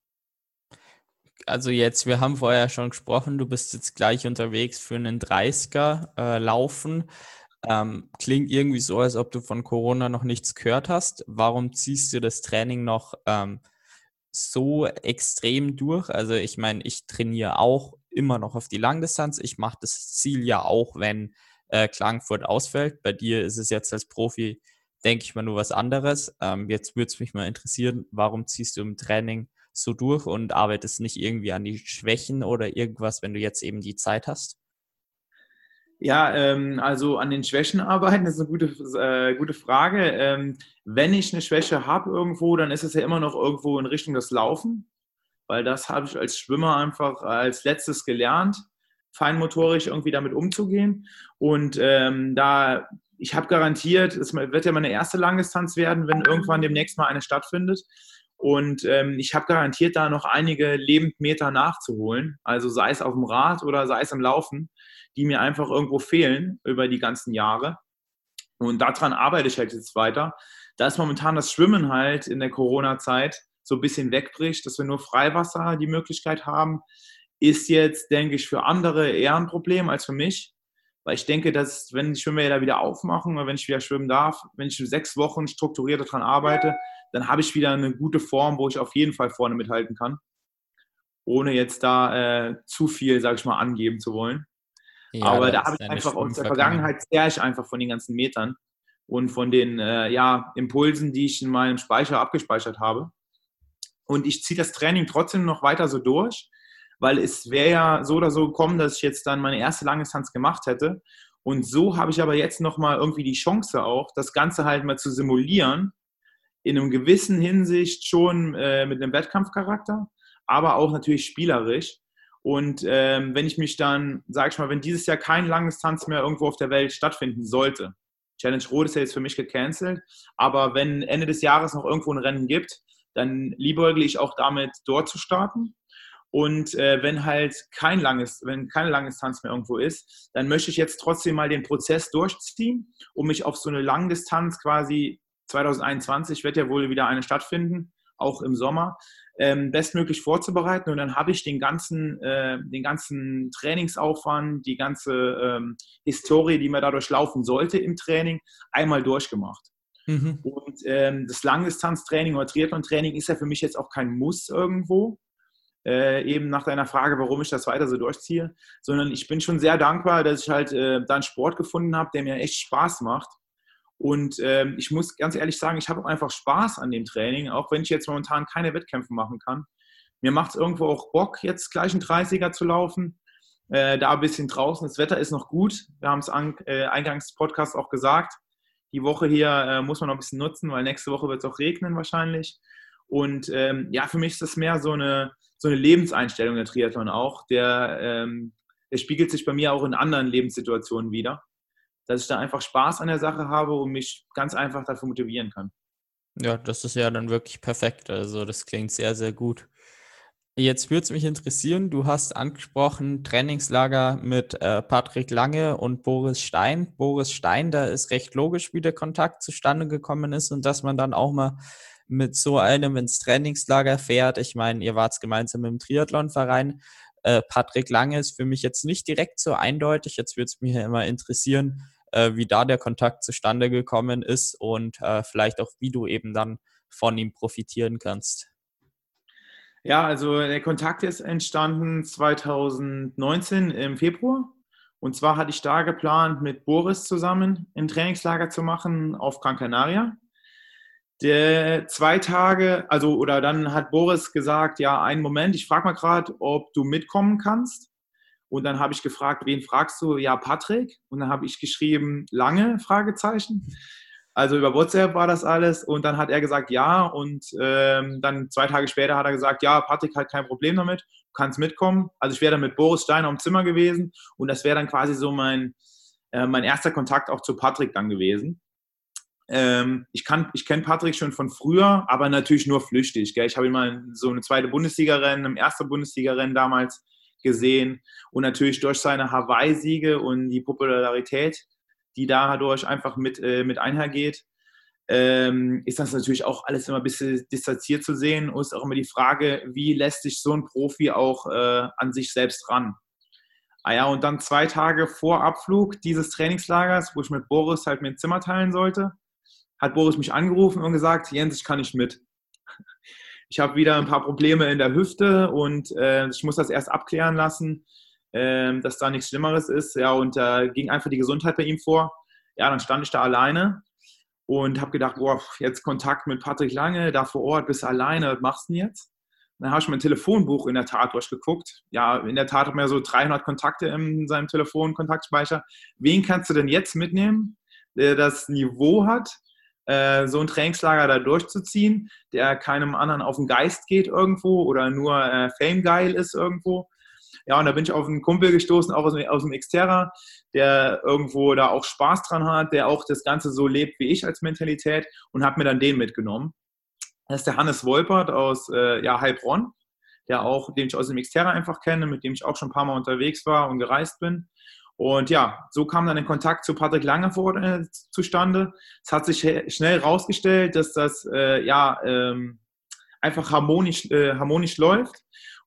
Also jetzt, wir haben vorher schon gesprochen, du bist jetzt gleich unterwegs für einen 30er äh, Laufen. Ähm, klingt irgendwie so, als ob du von Corona noch nichts gehört hast. Warum ziehst du das Training noch ähm, so extrem durch? Also ich meine, ich trainiere auch immer noch auf die Langdistanz. Ich mache das Ziel ja auch, wenn äh, Klagenfurt ausfällt. Bei dir ist es jetzt als Profi, denke ich mal, nur was anderes. Ähm, jetzt würde es mich mal interessieren, warum ziehst du im Training so durch und arbeitest nicht irgendwie an die Schwächen oder irgendwas, wenn du jetzt eben die Zeit hast?
Ja, ähm, also an den Schwächen arbeiten ist eine gute, äh, gute Frage. Ähm, wenn ich eine Schwäche habe irgendwo, dann ist es ja immer noch irgendwo in Richtung des Laufen, weil das habe ich als Schwimmer einfach als letztes gelernt, feinmotorisch irgendwie damit umzugehen. Und ähm, da, ich habe garantiert, es wird ja meine erste Langdistanz werden, wenn irgendwann demnächst mal eine stattfindet. Und ähm, ich habe garantiert da noch einige Lebendmeter nachzuholen. Also sei es auf dem Rad oder sei es im Laufen die mir einfach irgendwo fehlen über die ganzen Jahre. Und daran arbeite ich halt jetzt weiter. Da ist momentan das Schwimmen halt in der Corona-Zeit so ein bisschen wegbricht, dass wir nur Freiwasser die Möglichkeit haben, ist jetzt, denke ich, für andere eher ein Problem als für mich. Weil ich denke, dass wenn die Schwimmbäder wieder aufmachen oder wenn ich wieder schwimmen darf, wenn ich sechs Wochen strukturiert daran arbeite, dann habe ich wieder eine gute Form, wo ich auf jeden Fall vorne mithalten kann. Ohne jetzt da äh, zu viel, sage ich mal, angeben zu wollen. Ja, Aber da habe ich einfach aus der Vergangenheit sehr ich einfach von den ganzen Metern und von den äh, ja, Impulsen, die ich in meinem Speicher abgespeichert habe. Und ich ziehe das Training trotzdem noch weiter so durch, weil es wäre ja so oder so gekommen, dass ich jetzt dann meine erste Langdistanz gemacht hätte. Und so habe ich aber jetzt nochmal irgendwie die Chance auch, das Ganze halt mal zu simulieren, in einem gewissen Hinsicht schon äh, mit einem Wettkampfcharakter, aber auch natürlich spielerisch. Und ähm, wenn ich mich dann, sage ich mal, wenn dieses Jahr kein Langdistanz mehr irgendwo auf der Welt stattfinden sollte, Challenge Rot ist ja jetzt für mich gecancelt, aber wenn Ende des Jahres noch irgendwo ein Rennen gibt, dann liebäugle ich auch damit, dort zu starten. Und äh, wenn halt kein langes, wenn keine Langdistanz mehr irgendwo ist, dann möchte ich jetzt trotzdem mal den Prozess durchziehen, um mich auf so eine Langdistanz quasi 2021 wird ja wohl wieder eine stattfinden, auch im Sommer, ähm, bestmöglich vorzubereiten. Und dann habe ich den ganzen, äh, den ganzen Trainingsaufwand, die ganze ähm, Historie, die man dadurch laufen sollte im Training, einmal durchgemacht. Mhm. Und ähm, das Langdistanztraining oder Triathlon-Training ist ja für mich jetzt auch kein Muss irgendwo. Äh, eben nach deiner Frage, warum ich das weiter so durchziehe, sondern ich bin schon sehr dankbar, dass ich halt äh, da einen Sport gefunden habe, der mir echt Spaß macht und ähm, ich muss ganz ehrlich sagen, ich habe einfach Spaß an dem Training, auch wenn ich jetzt momentan keine Wettkämpfe machen kann. Mir macht es irgendwo auch Bock, jetzt gleich einen 30er zu laufen. Äh, da ein bisschen draußen. Das Wetter ist noch gut. Wir haben es äh, eingangs des Podcasts auch gesagt. Die Woche hier äh, muss man noch ein bisschen nutzen, weil nächste Woche wird es auch regnen wahrscheinlich. Und ähm, ja, für mich ist das mehr so eine, so eine Lebenseinstellung der Triathlon auch. Der, ähm, der spiegelt sich bei mir auch in anderen Lebenssituationen wieder dass ich da einfach Spaß an der Sache habe und mich ganz einfach dafür motivieren kann.
Ja, das ist ja dann wirklich perfekt. Also das klingt sehr, sehr gut. Jetzt würde es mich interessieren, du hast angesprochen Trainingslager mit äh, Patrick Lange und Boris Stein. Boris Stein, da ist recht logisch, wie der Kontakt zustande gekommen ist und dass man dann auch mal mit so einem ins Trainingslager fährt. Ich meine, ihr wart gemeinsam im Triathlonverein. Äh, Patrick Lange ist für mich jetzt nicht direkt so eindeutig. Jetzt würde es mich ja immer interessieren, äh, wie da der Kontakt zustande gekommen ist und äh, vielleicht auch, wie du eben dann von ihm profitieren kannst.
Ja, also der Kontakt ist entstanden 2019 im Februar. Und zwar hatte ich da geplant, mit Boris zusammen ein Trainingslager zu machen auf Gran Canaria. Der zwei Tage, also oder dann hat Boris gesagt, ja, einen Moment, ich frage mal gerade, ob du mitkommen kannst. Und dann habe ich gefragt, wen fragst du? Ja, Patrick. Und dann habe ich geschrieben, lange Fragezeichen. Also über WhatsApp war das alles. Und dann hat er gesagt, ja. Und ähm, dann zwei Tage später hat er gesagt, ja, Patrick hat kein Problem damit, du kannst mitkommen. Also ich wäre dann mit Boris Steiner im Zimmer gewesen. Und das wäre dann quasi so mein, äh, mein erster Kontakt auch zu Patrick dann gewesen. Ähm, ich ich kenne Patrick schon von früher, aber natürlich nur flüchtig. Gell? Ich habe ihn mal so eine zweite Bundesliga-Rennen, im ersten Bundesliga-Rennen damals gesehen und natürlich durch seine Hawaii-Siege und die Popularität, die dadurch einfach mit, äh, mit einhergeht, ähm, ist das natürlich auch alles immer ein bisschen distanziert zu sehen. Und ist auch immer die Frage, wie lässt sich so ein Profi auch äh, an sich selbst ran. Ah ja, und dann zwei Tage vor Abflug dieses Trainingslagers, wo ich mit Boris halt mein Zimmer teilen sollte, hat Boris mich angerufen und gesagt, Jens, ich kann nicht mit. Ich habe wieder ein paar Probleme in der Hüfte und äh, ich muss das erst abklären lassen, äh, dass da nichts Schlimmeres ist. Ja, und da äh, ging einfach die Gesundheit bei ihm vor. Ja, dann stand ich da alleine und habe gedacht, boah, jetzt Kontakt mit Patrick Lange, da vor Ort, bist du alleine, was machst du denn jetzt? Dann habe ich mein Telefonbuch in der Tat durchgeguckt. Ja, in der Tat hat man ja so 300 Kontakte in seinem Telefonkontaktspeicher. Wen kannst du denn jetzt mitnehmen, der das Niveau hat, äh, so ein Trainingslager da durchzuziehen, der keinem anderen auf den Geist geht irgendwo oder nur äh, Fame-geil ist irgendwo. Ja, und da bin ich auf einen Kumpel gestoßen, auch aus, aus dem Xterra, der irgendwo da auch Spaß dran hat, der auch das Ganze so lebt wie ich als Mentalität und habe mir dann den mitgenommen. Das ist der Hannes Wolpert aus äh, ja, Heilbronn, der auch, den ich aus dem Xterra einfach kenne, mit dem ich auch schon ein paar Mal unterwegs war und gereist bin. Und ja, so kam dann der Kontakt zu Patrick Lange vor, äh, zustande. Es hat sich schnell herausgestellt, dass das äh, ja ähm, einfach harmonisch, äh, harmonisch läuft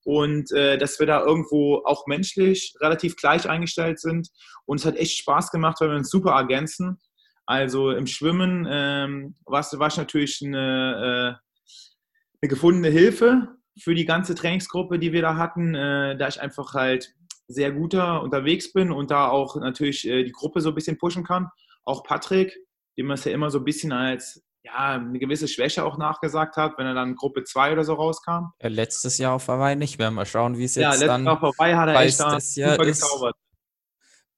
und äh, dass wir da irgendwo auch menschlich relativ gleich eingestellt sind. Und es hat echt Spaß gemacht, weil wir uns super ergänzen. Also im Schwimmen ähm, war es natürlich eine, äh, eine gefundene Hilfe für die ganze Trainingsgruppe, die wir da hatten, äh, da ich einfach halt sehr guter unterwegs bin und da auch natürlich äh, die Gruppe so ein bisschen pushen kann. Auch Patrick, dem man es ja immer so ein bisschen als ja, eine gewisse Schwäche auch nachgesagt hat, wenn er dann Gruppe 2 oder so rauskam.
Ja, letztes Jahr auf Hawaii nicht. Wir mal schauen, wie es jetzt ja, letztes
dann Jahr auf Hawaii hat er echt da
super gezaubert.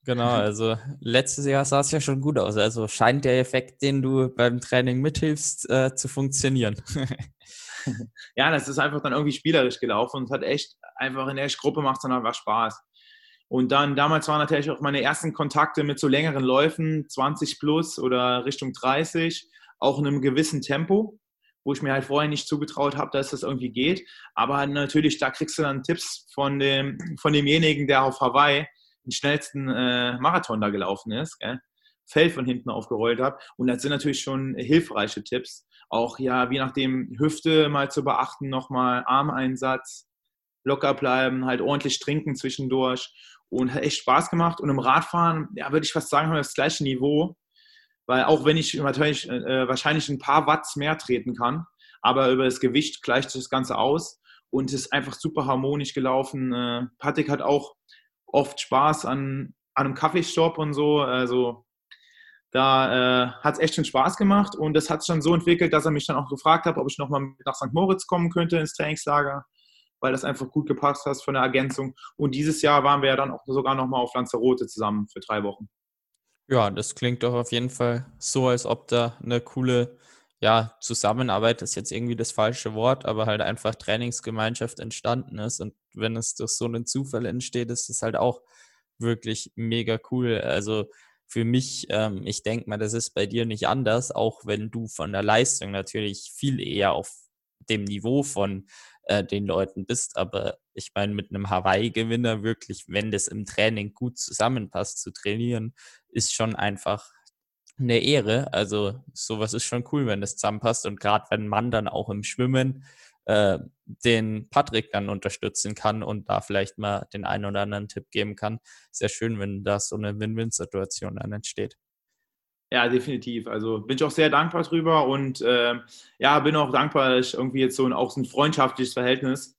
Genau, also letztes Jahr sah es ja schon gut aus. Also scheint der Effekt, den du beim Training mithilfst, äh, zu funktionieren.
ja, das ist einfach dann irgendwie spielerisch gelaufen und es hat echt einfach in der Gruppe macht es dann einfach Spaß. Und dann, damals waren natürlich auch meine ersten Kontakte mit so längeren Läufen, 20 plus oder Richtung 30, auch in einem gewissen Tempo, wo ich mir halt vorher nicht zugetraut habe, dass das irgendwie geht. Aber natürlich, da kriegst du dann Tipps von, dem, von demjenigen, der auf Hawaii den schnellsten äh, Marathon da gelaufen ist, gell? Fell von hinten aufgerollt habe. Und das sind natürlich schon hilfreiche Tipps. Auch ja, je nachdem, Hüfte mal zu beachten, nochmal Armeinsatz, locker bleiben, halt ordentlich trinken zwischendurch und hat echt Spaß gemacht. Und im Radfahren, ja, würde ich fast sagen, haben wir das gleiche Niveau, weil auch wenn ich natürlich, äh, wahrscheinlich ein paar Watts mehr treten kann, aber über das Gewicht gleicht sich das Ganze aus und es ist einfach super harmonisch gelaufen. Äh, Patrick hat auch oft Spaß an, an einem Kaffeestopp und so, also da äh, hat es echt schon Spaß gemacht und das hat sich dann so entwickelt, dass er mich dann auch gefragt hat, ob ich nochmal nach St. Moritz kommen könnte ins Trainingslager weil das einfach gut gepasst hat von der Ergänzung. Und dieses Jahr waren wir ja dann auch sogar nochmal auf Lanzarote zusammen für drei Wochen.
Ja, das klingt doch auf jeden Fall so, als ob da eine coole ja, Zusammenarbeit ist jetzt irgendwie das falsche Wort, aber halt einfach Trainingsgemeinschaft entstanden ist. Und wenn es durch so einen Zufall entsteht, ist das halt auch wirklich mega cool. Also für mich, ähm, ich denke mal, das ist bei dir nicht anders, auch wenn du von der Leistung natürlich viel eher auf dem Niveau von äh, den Leuten bist. Aber ich meine, mit einem Hawaii-Gewinner wirklich, wenn das im Training gut zusammenpasst, zu trainieren, ist schon einfach eine Ehre. Also sowas ist schon cool, wenn das zusammenpasst. Und gerade wenn man dann auch im Schwimmen äh, den Patrick dann unterstützen kann und da vielleicht mal den einen oder anderen Tipp geben kann, sehr schön, wenn da so eine Win-Win-Situation dann entsteht.
Ja, definitiv. Also bin ich auch sehr dankbar drüber und äh, ja, bin auch dankbar, dass ich irgendwie jetzt so ein, auch so ein freundschaftliches Verhältnis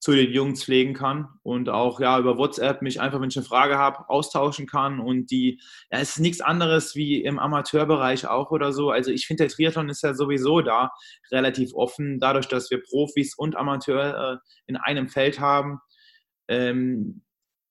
zu den Jungs pflegen kann und auch ja über WhatsApp mich einfach, wenn ich eine Frage habe, austauschen kann und die, ja, es ist nichts anderes wie im Amateurbereich auch oder so. Also ich finde, der Triathlon ist ja sowieso da relativ offen, dadurch, dass wir Profis und Amateur äh, in einem Feld haben. Ähm,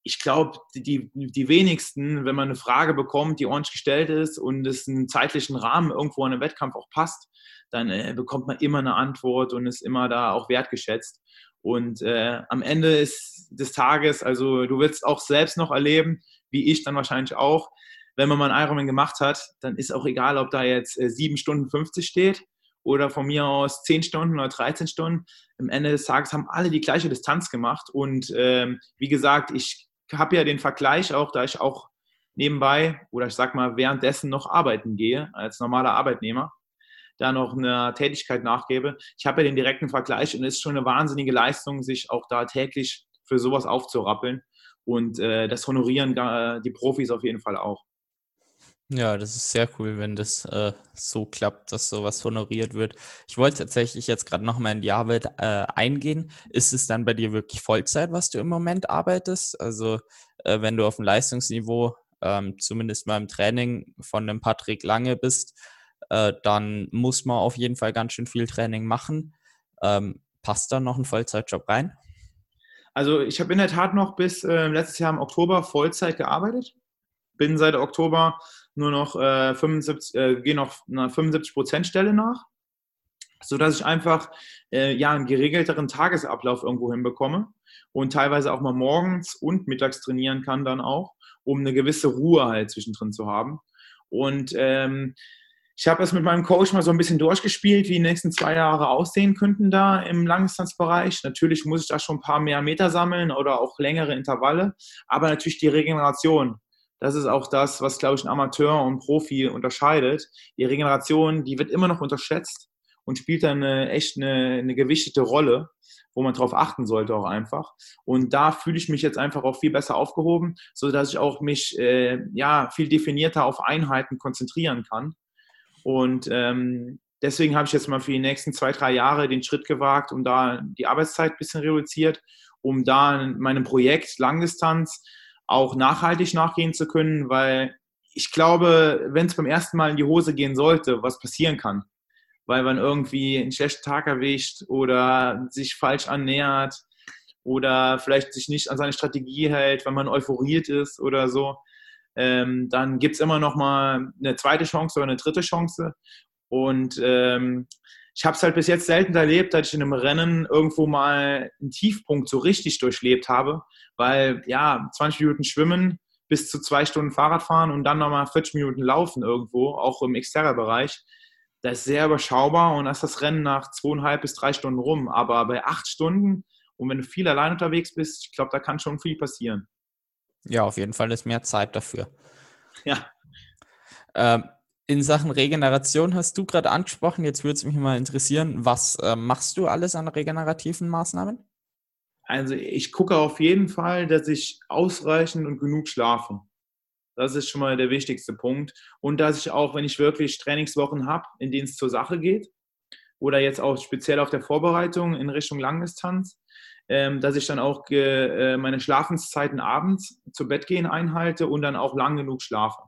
ich glaube, die, die wenigsten, wenn man eine Frage bekommt, die ordentlich gestellt ist und es einen zeitlichen Rahmen irgendwo an einem Wettkampf auch passt, dann äh, bekommt man immer eine Antwort und ist immer da auch wertgeschätzt. Und äh, am Ende ist, des Tages, also du wirst auch selbst noch erleben, wie ich dann wahrscheinlich auch, wenn man mal einen Ironman gemacht hat, dann ist auch egal, ob da jetzt äh, 7 Stunden 50 steht oder von mir aus 10 Stunden oder 13 Stunden. Am Ende des Tages haben alle die gleiche Distanz gemacht. Und ähm, wie gesagt, ich habe ja den Vergleich auch, da ich auch nebenbei oder ich sag mal währenddessen noch arbeiten gehe als normaler Arbeitnehmer, da noch eine Tätigkeit nachgebe. Ich habe ja den direkten Vergleich und es ist schon eine wahnsinnige Leistung, sich auch da täglich für sowas aufzurappeln. Und äh, das honorieren äh, die Profis auf jeden Fall auch.
Ja, das ist sehr cool, wenn das äh, so klappt, dass sowas honoriert wird. Ich wollte tatsächlich jetzt gerade nochmal in die Arbeit äh, eingehen. Ist es dann bei dir wirklich Vollzeit, was du im Moment arbeitest? Also äh, wenn du auf dem Leistungsniveau, ähm, zumindest mal im Training von einem Patrick Lange bist, äh, dann muss man auf jeden Fall ganz schön viel Training machen. Ähm, passt da noch ein Vollzeitjob rein?
Also ich habe in der Tat noch bis äh, letztes Jahr im Oktober Vollzeit gearbeitet. Bin seit Oktober nur noch äh, 75, äh, gehe noch einer 75 Prozent Stelle nach, sodass ich einfach äh, ja einen geregelteren Tagesablauf irgendwo hinbekomme und teilweise auch mal morgens und mittags trainieren kann dann auch, um eine gewisse Ruhe halt zwischendrin zu haben. Und ähm, ich habe es mit meinem Coach mal so ein bisschen durchgespielt, wie die nächsten zwei Jahre aussehen könnten da im Langdistanzbereich. Natürlich muss ich da schon ein paar mehr Meter sammeln oder auch längere Intervalle, aber natürlich die Regeneration. Das ist auch das, was, glaube ich, ein Amateur und Profi unterscheidet. Die Regeneration, die wird immer noch unterschätzt und spielt dann eine, echt eine, eine gewichtete Rolle, wo man darauf achten sollte auch einfach. Und da fühle ich mich jetzt einfach auch viel besser aufgehoben, sodass ich auch mich äh, ja, viel definierter auf Einheiten konzentrieren kann und ähm, deswegen habe ich jetzt mal für die nächsten zwei, drei Jahre den Schritt gewagt und da die Arbeitszeit ein bisschen reduziert, um da in meinem Projekt Langdistanz auch nachhaltig nachgehen zu können, weil ich glaube, wenn es beim ersten Mal in die Hose gehen sollte, was passieren kann, weil man irgendwie einen schlechten Tag erwischt oder sich falsch annähert oder vielleicht sich nicht an seine Strategie hält, weil man euphoriert ist oder so, ähm, dann gibt es immer noch mal eine zweite Chance oder eine dritte Chance. Und ähm, ich habe es halt bis jetzt selten erlebt, dass ich in einem Rennen irgendwo mal einen Tiefpunkt so richtig durchlebt habe, weil ja, 20 Minuten schwimmen, bis zu zwei Stunden Fahrrad fahren und dann nochmal 40 Minuten laufen irgendwo, auch im Xterra-Bereich. Das ist sehr überschaubar und ist das Rennen nach zweieinhalb bis drei Stunden rum. Aber bei acht Stunden und wenn du viel allein unterwegs bist, ich glaube, da kann schon viel passieren.
Ja, auf jeden Fall ist mehr Zeit dafür.
Ja.
Ähm, in Sachen Regeneration hast du gerade angesprochen. Jetzt würde es mich mal interessieren, was äh, machst du alles an regenerativen Maßnahmen?
Also ich gucke auf jeden Fall, dass ich ausreichend und genug schlafe. Das ist schon mal der wichtigste Punkt. Und dass ich auch, wenn ich wirklich Trainingswochen habe, in denen es zur Sache geht, oder jetzt auch speziell auf der Vorbereitung in Richtung Langdistanz, ähm, dass ich dann auch äh, meine Schlafenszeiten abends zu Bett gehen einhalte und dann auch lang genug schlafe.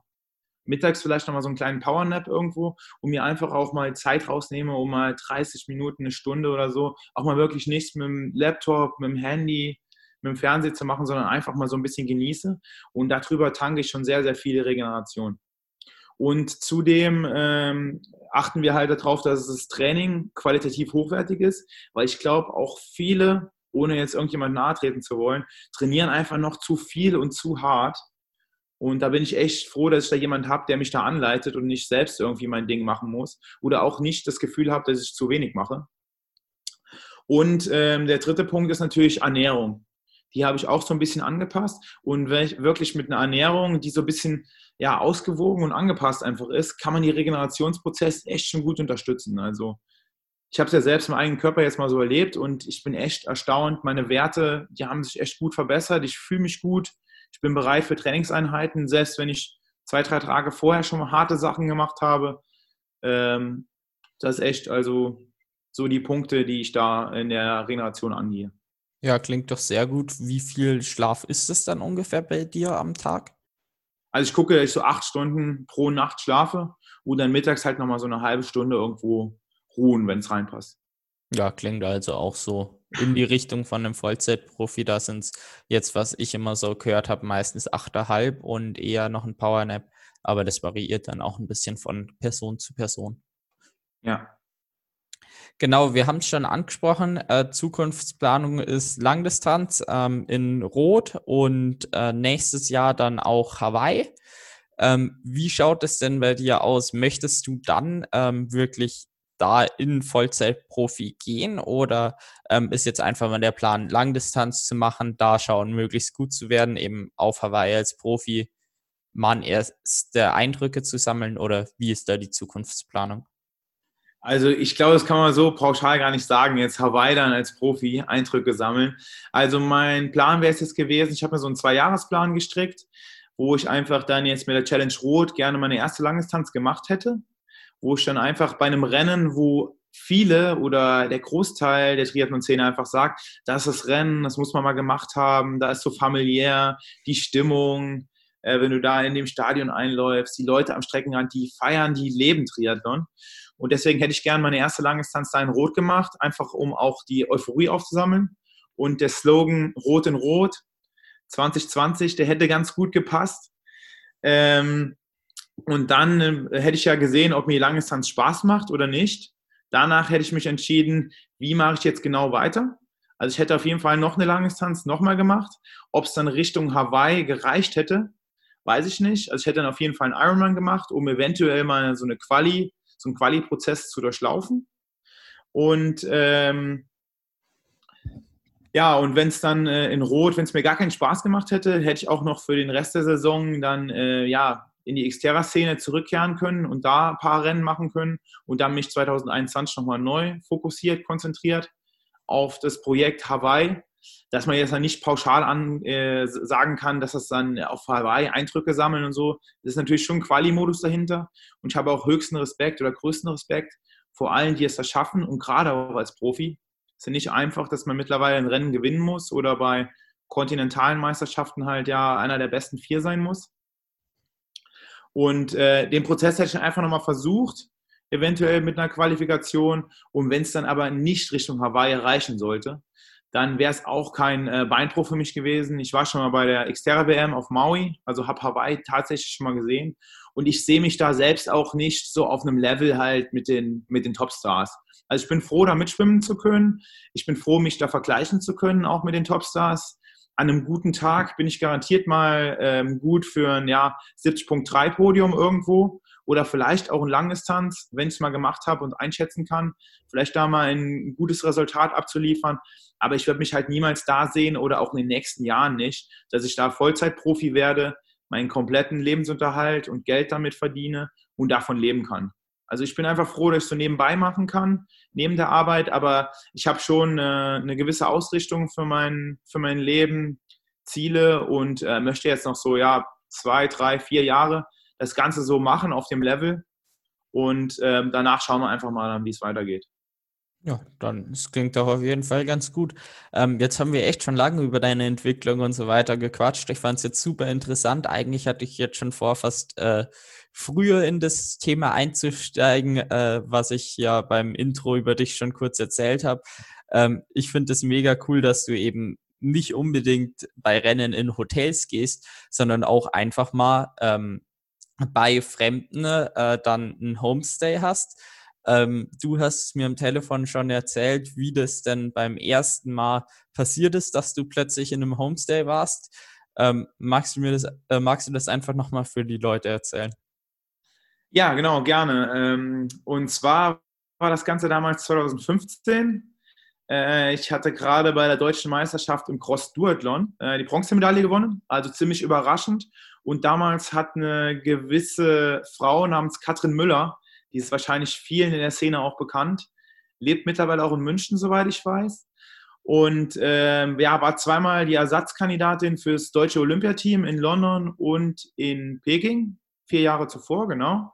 Mittags vielleicht nochmal so einen kleinen Powernap irgendwo, um mir einfach auch mal Zeit rausnehme, um mal 30 Minuten, eine Stunde oder so, auch mal wirklich nichts mit dem Laptop, mit dem Handy, mit dem Fernseher zu machen, sondern einfach mal so ein bisschen genieße. Und darüber tanke ich schon sehr, sehr viele Regeneration. Und zudem ähm, achten wir halt darauf, dass das Training qualitativ hochwertig ist, weil ich glaube, auch viele ohne jetzt irgendjemand nahe treten zu wollen, trainieren einfach noch zu viel und zu hart. Und da bin ich echt froh, dass ich da jemanden habe, der mich da anleitet und nicht selbst irgendwie mein Ding machen muss. Oder auch nicht das Gefühl habe, dass ich zu wenig mache. Und ähm, der dritte Punkt ist natürlich Ernährung. Die habe ich auch so ein bisschen angepasst. Und wenn ich wirklich mit einer Ernährung, die so ein bisschen ja, ausgewogen und angepasst einfach ist, kann man die Regenerationsprozess echt schon gut unterstützen. Also ich habe es ja selbst im eigenen Körper jetzt mal so erlebt und ich bin echt erstaunt. Meine Werte, die haben sich echt gut verbessert. Ich fühle mich gut. Ich bin bereit für Trainingseinheiten, selbst wenn ich zwei, drei Tage vorher schon mal harte Sachen gemacht habe. Ähm, das ist echt also so die Punkte, die ich da in der Regeneration angehe.
Ja, klingt doch sehr gut. Wie viel Schlaf ist es dann ungefähr bei dir am Tag?
Also ich gucke, dass ich so acht Stunden pro Nacht schlafe und dann mittags halt nochmal so eine halbe Stunde irgendwo ruhen, wenn es reinpasst.
Ja, klingt also auch so in die Richtung von einem Vollzeitprofi. Da sind es jetzt, was ich immer so gehört habe, meistens 8,5 und eher noch ein Powernap. Aber das variiert dann auch ein bisschen von Person zu Person.
Ja.
Genau, wir haben es schon angesprochen. Äh, Zukunftsplanung ist Langdistanz ähm, in Rot und äh, nächstes Jahr dann auch Hawaii. Ähm, wie schaut es denn bei dir aus? Möchtest du dann ähm, wirklich da in Vollzeitprofi gehen oder ähm, ist jetzt einfach mal der Plan, Langdistanz zu machen, da schauen, möglichst gut zu werden, eben auf Hawaii als Profi, man erste Eindrücke zu sammeln oder wie ist da die Zukunftsplanung?
Also ich glaube, das kann man so pauschal gar nicht sagen, jetzt Hawaii dann als Profi Eindrücke sammeln. Also mein Plan wäre es jetzt gewesen, ich habe mir so einen Zwei-Jahres-Plan gestrickt, wo ich einfach dann jetzt mit der Challenge Rot gerne meine erste Langdistanz gemacht hätte wo ich dann einfach bei einem Rennen, wo viele oder der Großteil der Triathlon-Szene einfach sagt, das ist das Rennen, das muss man mal gemacht haben, da ist so familiär, die Stimmung, äh, wenn du da in dem Stadion einläufst, die Leute am Streckenrand, die feiern, die leben Triathlon. Und deswegen hätte ich gerne meine erste Langdistanz da in Rot gemacht, einfach um auch die Euphorie aufzusammeln. Und der Slogan Rot in Rot 2020, der hätte ganz gut gepasst. Ähm, und dann äh, hätte ich ja gesehen, ob mir Langdistanz Spaß macht oder nicht. Danach hätte ich mich entschieden, wie mache ich jetzt genau weiter. Also ich hätte auf jeden Fall noch eine Langdistanz nochmal gemacht. Ob es dann Richtung Hawaii gereicht hätte, weiß ich nicht. Also ich hätte dann auf jeden Fall einen Ironman gemacht, um eventuell mal so eine Quali, so einen Quali-Prozess zu durchlaufen. Und ähm, ja, und wenn es dann äh, in Rot, wenn es mir gar keinen Spaß gemacht hätte, hätte ich auch noch für den Rest der Saison dann äh, ja in die Xterra-Szene zurückkehren können und da ein paar Rennen machen können und dann mich 2021 nochmal neu fokussiert, konzentriert auf das Projekt Hawaii, dass man jetzt dann nicht pauschal an, äh, sagen kann, dass das dann auf Hawaii Eindrücke sammeln und so. Das ist natürlich schon ein Quali-Modus dahinter und ich habe auch höchsten Respekt oder größten Respekt vor allen, die es da schaffen und gerade auch als Profi. Es ist ja nicht einfach, dass man mittlerweile ein Rennen gewinnen muss oder bei kontinentalen Meisterschaften halt ja einer der besten vier sein muss. Und äh, den Prozess hätte ich einfach nochmal versucht, eventuell mit einer Qualifikation. Und wenn es dann aber nicht Richtung Hawaii reichen sollte, dann wäre es auch kein äh, Beinbruch für mich gewesen. Ich war schon mal bei der Xterra WM auf Maui, also habe Hawaii tatsächlich schon mal gesehen. Und ich sehe mich da selbst auch nicht so auf einem Level halt mit den, mit den Topstars. Also ich bin froh, da mitschwimmen zu können. Ich bin froh, mich da vergleichen zu können, auch mit den Topstars an einem guten Tag bin ich garantiert mal ähm, gut für ein ja, 70.3 Podium irgendwo oder vielleicht auch in Langdistanz, wenn ich es mal gemacht habe und einschätzen kann, vielleicht da mal ein gutes Resultat abzuliefern. Aber ich werde mich halt niemals da sehen oder auch in den nächsten Jahren nicht, dass ich da Vollzeitprofi werde, meinen kompletten Lebensunterhalt und Geld damit verdiene und davon leben kann. Also ich bin einfach froh, dass ich so nebenbei machen kann, neben der Arbeit, aber ich habe schon eine, eine, gewisse Ausrichtung für mein, für mein Leben, Ziele und äh, möchte jetzt noch so, ja, zwei, drei, vier Jahre das Ganze so machen auf dem Level und äh, danach schauen wir einfach mal, wie es weitergeht.
Ja, dann, es klingt doch auf jeden Fall ganz gut. Ähm, jetzt haben wir echt schon lange über deine Entwicklung und so weiter gequatscht. Ich fand es jetzt super interessant. Eigentlich hatte ich jetzt schon vor, fast äh, früher in das Thema einzusteigen, äh, was ich ja beim Intro über dich schon kurz erzählt habe. Ähm, ich finde es mega cool, dass du eben nicht unbedingt bei Rennen in Hotels gehst, sondern auch einfach mal ähm, bei Fremden äh, dann ein Homestay hast ähm, du hast mir am Telefon schon erzählt, wie das denn beim ersten Mal passiert ist, dass du plötzlich in einem Homestay warst. Ähm, magst du mir das, äh, magst du das einfach nochmal für die Leute erzählen?
Ja, genau, gerne. Ähm, und zwar war das Ganze damals 2015. Äh, ich hatte gerade bei der deutschen Meisterschaft im Cross Duathlon äh, die Bronzemedaille gewonnen, also ziemlich überraschend. Und damals hat eine gewisse Frau namens Katrin Müller die ist wahrscheinlich vielen in der Szene auch bekannt. Lebt mittlerweile auch in München, soweit ich weiß. Und ähm, ja, war zweimal die Ersatzkandidatin fürs deutsche Olympiateam in London und in Peking, vier Jahre zuvor, genau.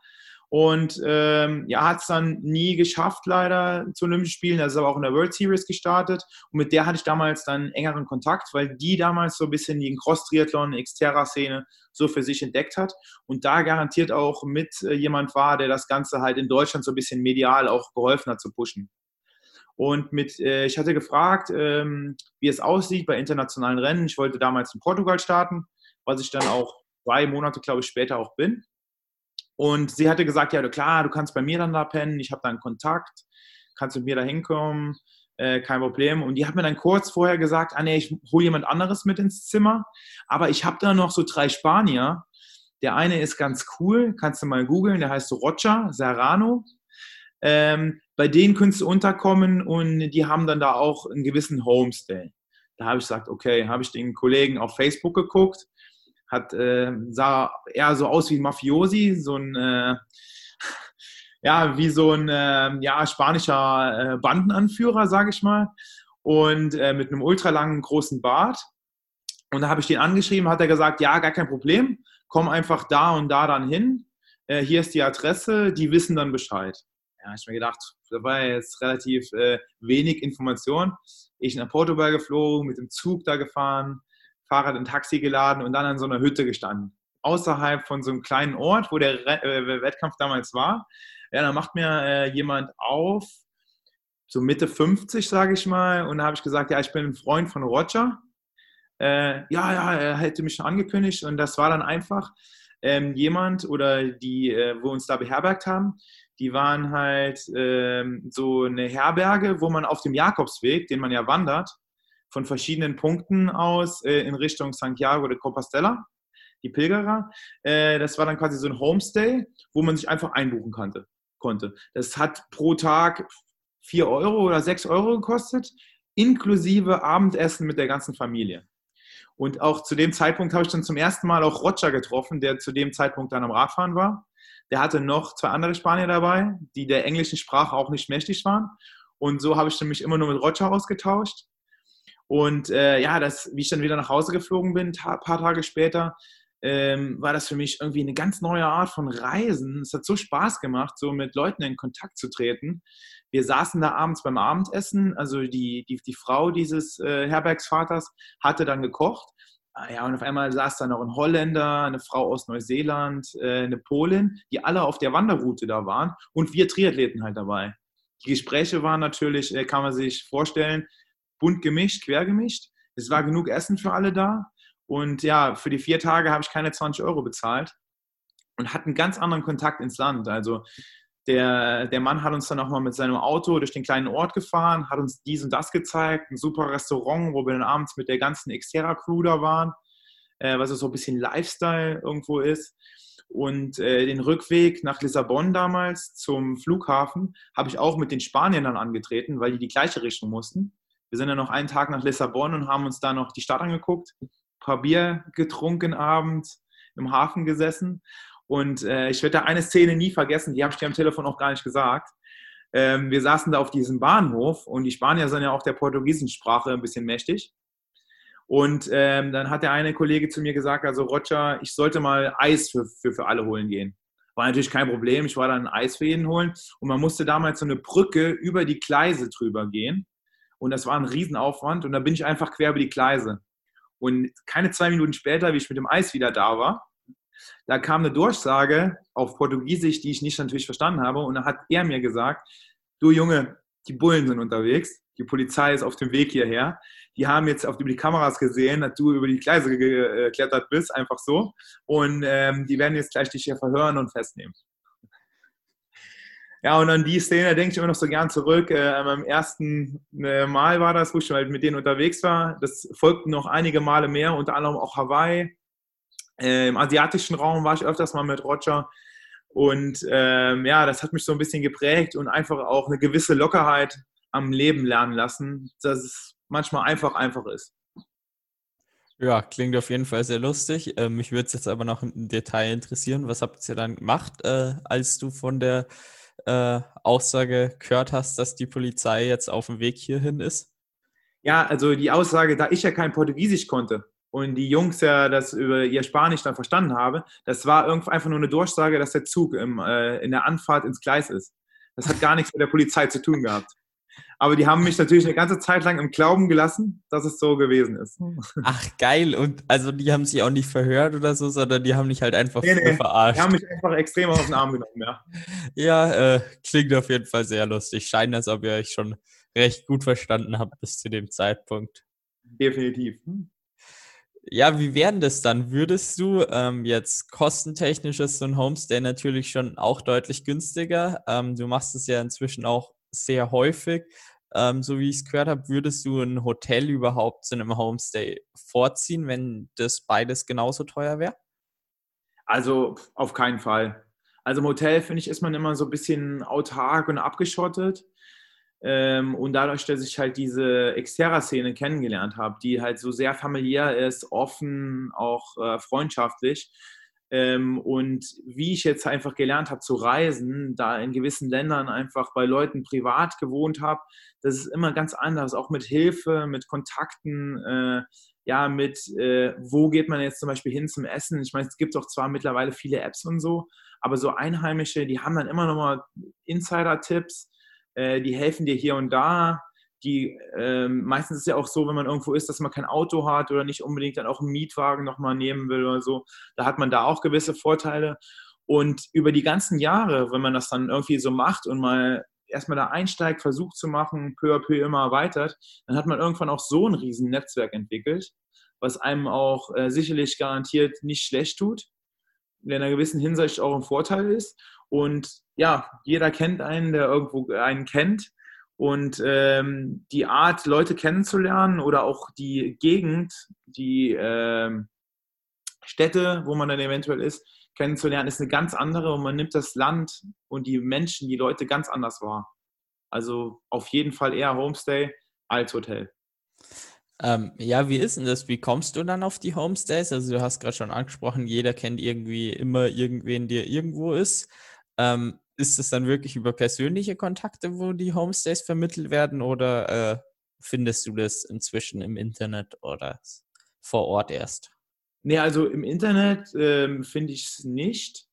Und ähm, ja, hat es dann nie geschafft, leider zu Olympischen Spielen. Er ist aber auch in der World Series gestartet. Und mit der hatte ich damals dann engeren Kontakt, weil die damals so ein bisschen die Cross-Triathlon, Xterra-Szene so für sich entdeckt hat. Und da garantiert auch mit äh, jemand war, der das Ganze halt in Deutschland so ein bisschen medial auch geholfen hat zu pushen. Und mit, äh, ich hatte gefragt, ähm, wie es aussieht bei internationalen Rennen. Ich wollte damals in Portugal starten, was ich dann auch zwei Monate, glaube ich, später auch bin. Und sie hatte gesagt, ja, klar, du kannst bei mir dann da pennen, ich habe da einen Kontakt, kannst mit mir da hinkommen, äh, kein Problem. Und die hat mir dann kurz vorher gesagt, ah nee, ich hole jemand anderes mit ins Zimmer, aber ich habe da noch so drei Spanier. Der eine ist ganz cool, kannst du mal googeln, der heißt Rocha Serrano. Ähm, bei denen könntest du unterkommen und die haben dann da auch einen gewissen Homestay. Da habe ich gesagt, okay, habe ich den Kollegen auf Facebook geguckt, hat, äh, sah eher so aus wie ein Mafiosi, so ein, äh, ja, wie so ein äh, ja, spanischer äh, Bandenanführer, sage ich mal, und äh, mit einem ultralangen großen Bart. Und da habe ich den angeschrieben, hat er gesagt, ja, gar kein Problem, komm einfach da und da dann hin. Äh, hier ist die Adresse, die wissen dann Bescheid. Ja, ich mir gedacht, da war jetzt relativ wenig Information. Ich nach Portugal geflogen, mit dem Zug da gefahren, Fahrrad in Taxi geladen und dann an so einer Hütte gestanden. Außerhalb von so einem kleinen Ort, wo der äh, Wettkampf damals war. Ja, dann macht mir äh, jemand auf, so Mitte 50, sage ich mal, und da habe ich gesagt, ja, ich bin ein Freund von Roger. Äh, ja, ja, er hätte mich schon angekündigt und das war dann einfach ähm, jemand oder die, äh, wo uns da beherbergt haben, die waren halt ähm, so eine Herberge, wo man auf dem Jakobsweg, den man ja wandert, von verschiedenen Punkten aus äh, in Richtung Santiago de Compostela, die Pilgerer. Äh, das war dann quasi so ein Homestay, wo man sich einfach einbuchen konnte. konnte. Das hat pro Tag 4 Euro oder 6 Euro gekostet, inklusive Abendessen mit der ganzen Familie. Und auch zu dem Zeitpunkt habe ich dann zum ersten Mal auch Roger getroffen, der zu dem Zeitpunkt dann am Radfahren war. Der hatte noch zwei andere Spanier dabei, die der englischen Sprache auch nicht mächtig waren. Und so habe ich mich immer nur mit Roger ausgetauscht. Und äh, ja, das, wie ich dann wieder nach Hause geflogen bin, ein paar Tage später, ähm, war das für mich irgendwie eine ganz neue Art von Reisen. Es hat so Spaß gemacht, so mit Leuten in Kontakt zu treten. Wir saßen da abends beim Abendessen, also die, die, die Frau dieses äh, Herbergsvaters hatte dann gekocht. Ah ja, und auf einmal saß da noch ein Holländer, eine Frau aus Neuseeland, äh, eine Polin, die alle auf der Wanderroute da waren und wir Triathleten halt dabei. Die Gespräche waren natürlich, äh, kann man sich vorstellen, bunt gemischt, quer gemischt. Es war genug Essen für alle da. Und ja, für die vier Tage habe ich keine 20 Euro bezahlt und hatte einen ganz anderen Kontakt ins Land. Also der, der Mann hat uns dann auch mal mit seinem Auto durch den kleinen Ort gefahren, hat uns dies und das gezeigt, ein super Restaurant, wo wir dann abends mit der ganzen Xterra-Crew da waren, äh, was so ein bisschen Lifestyle irgendwo ist. Und äh, den Rückweg nach Lissabon damals zum Flughafen habe ich auch mit den Spaniern dann angetreten, weil die die gleiche Richtung mussten. Wir sind dann noch einen Tag nach Lissabon und haben uns da noch die Stadt angeguckt, ein paar Bier getrunken abends, im Hafen gesessen. Und äh, ich werde da eine Szene nie vergessen, die habe ich dir am Telefon auch gar nicht gesagt. Ähm, wir saßen da auf diesem Bahnhof und die Spanier sind ja auch der portugiesischen Sprache ein bisschen mächtig. Und ähm, dann hat der eine Kollege zu mir gesagt, also Roger, ich sollte mal Eis für, für, für alle holen gehen. War natürlich kein Problem, ich war dann Eis für jeden holen und man musste damals so eine Brücke über die Gleise drüber gehen. Und das war ein Riesenaufwand. Und da bin ich einfach quer über die Gleise. Und keine zwei Minuten später, wie ich mit dem Eis wieder da war, da kam eine Durchsage auf Portugiesisch, die ich nicht natürlich verstanden habe. Und da hat er mir gesagt, du Junge, die Bullen sind unterwegs, die Polizei ist auf dem Weg hierher. Die haben jetzt auf die Kameras gesehen, dass du über die Gleise geklettert bist, einfach so. Und ähm, die werden jetzt gleich dich hier verhören und festnehmen. Ja, und an die Szene denke ich immer noch so gern zurück. Äh, beim ersten äh, Mal war das, wo ich halt mit denen unterwegs war. Das folgten noch einige Male mehr, unter anderem auch Hawaii. Äh, Im asiatischen Raum war ich öfters mal mit Roger. Und ähm, ja, das hat mich so ein bisschen geprägt und einfach auch eine gewisse Lockerheit am Leben lernen lassen, dass es manchmal einfach einfach ist.
Ja, klingt auf jeden Fall sehr lustig. Ähm, mich würde es jetzt aber noch im Detail interessieren. Was habt ihr dann gemacht, äh, als du von der äh, Aussage gehört hast, dass die Polizei jetzt auf dem Weg hierhin ist?
Ja, also die Aussage, da ich ja kein Portugiesisch konnte und die Jungs ja das über ihr Spanisch dann verstanden haben, das war einfach nur eine Durchsage, dass der Zug im, äh, in der Anfahrt ins Gleis ist. Das hat gar nichts mit der Polizei zu tun gehabt. Aber die haben mich natürlich eine ganze Zeit lang im Glauben gelassen, dass es so gewesen ist.
Ach, geil. Und also die haben sich auch nicht verhört oder so, sondern die haben mich halt einfach nee, nee. verarscht.
Die haben mich einfach extrem auf den Arm genommen, ja.
ja, äh, klingt auf jeden Fall sehr lustig. Scheint, als ob ihr euch schon recht gut verstanden habt bis zu dem Zeitpunkt.
Definitiv. Hm.
Ja, wie wären das dann? Würdest du ähm, jetzt kostentechnisch ist so ein Homestay natürlich schon auch deutlich günstiger. Ähm, du machst es ja inzwischen auch sehr häufig. Ähm, so wie ich es gehört habe, würdest du ein Hotel überhaupt zu einem Homestay vorziehen, wenn das beides genauso teuer wäre?
Also auf keinen Fall. Also im Hotel, finde ich, ist man immer so ein bisschen autark und abgeschottet. Ähm, und dadurch, dass ich halt diese Xterra-Szene kennengelernt habe, die halt so sehr familiär ist, offen, auch äh, freundschaftlich, ähm, und wie ich jetzt einfach gelernt habe zu reisen, da in gewissen Ländern einfach bei Leuten privat gewohnt habe, das ist immer ganz anders, auch mit Hilfe, mit Kontakten, äh, ja, mit äh, wo geht man jetzt zum Beispiel hin zum Essen. Ich meine, es gibt auch zwar mittlerweile viele Apps und so, aber so Einheimische, die haben dann immer noch mal Insider-Tipps, äh, die helfen dir hier und da die ähm, meistens ist ja auch so, wenn man irgendwo ist, dass man kein Auto hat oder nicht unbedingt dann auch einen Mietwagen nochmal nehmen will oder so. Da hat man da auch gewisse Vorteile. Und über die ganzen Jahre, wenn man das dann irgendwie so macht und mal erstmal da einsteigt, versucht zu machen, peu à peu immer erweitert, dann hat man irgendwann auch so ein riesen Netzwerk entwickelt, was einem auch äh, sicherlich garantiert nicht schlecht tut, in einer gewissen Hinsicht auch ein Vorteil ist. Und ja, jeder kennt einen, der irgendwo einen kennt. Und ähm, die Art, Leute kennenzulernen oder auch die Gegend, die ähm, Städte, wo man dann eventuell ist, kennenzulernen, ist eine ganz andere und man nimmt das Land und die Menschen, die Leute ganz anders wahr. Also auf jeden Fall eher Homestay als Hotel.
Ähm, ja, wie ist denn das? Wie kommst du dann auf die Homestays? Also du hast gerade schon angesprochen, jeder kennt irgendwie immer irgendwen, der irgendwo ist. Ähm, ist es dann wirklich über persönliche Kontakte, wo die Homestays vermittelt werden oder äh, findest du das inzwischen im Internet oder vor Ort erst?
Nee, also im Internet ähm, finde ich es nicht.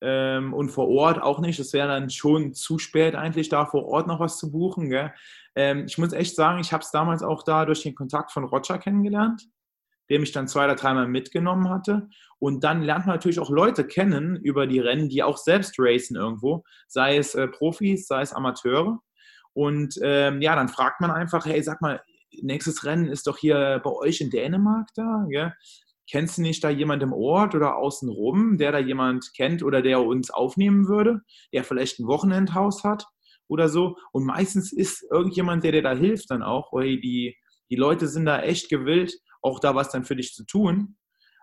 Ähm, und vor Ort auch nicht. Es wäre dann schon zu spät, eigentlich da vor Ort noch was zu buchen. Ähm, ich muss echt sagen, ich habe es damals auch da durch den Kontakt von Roger kennengelernt, der mich dann zwei oder dreimal mitgenommen hatte. Und dann lernt man natürlich auch Leute kennen über die Rennen, die auch selbst racen irgendwo, sei es äh, Profis, sei es Amateure. Und ähm, ja, dann fragt man einfach, hey, sag mal, nächstes Rennen ist doch hier bei euch in Dänemark da. Gell? Kennst du nicht da jemand im Ort oder außenrum, der da jemand kennt oder der uns aufnehmen würde, der vielleicht ein Wochenendhaus hat oder so? Und meistens ist irgendjemand, der dir da hilft dann auch, weil die, die Leute sind da echt gewillt, auch da was dann für dich zu tun,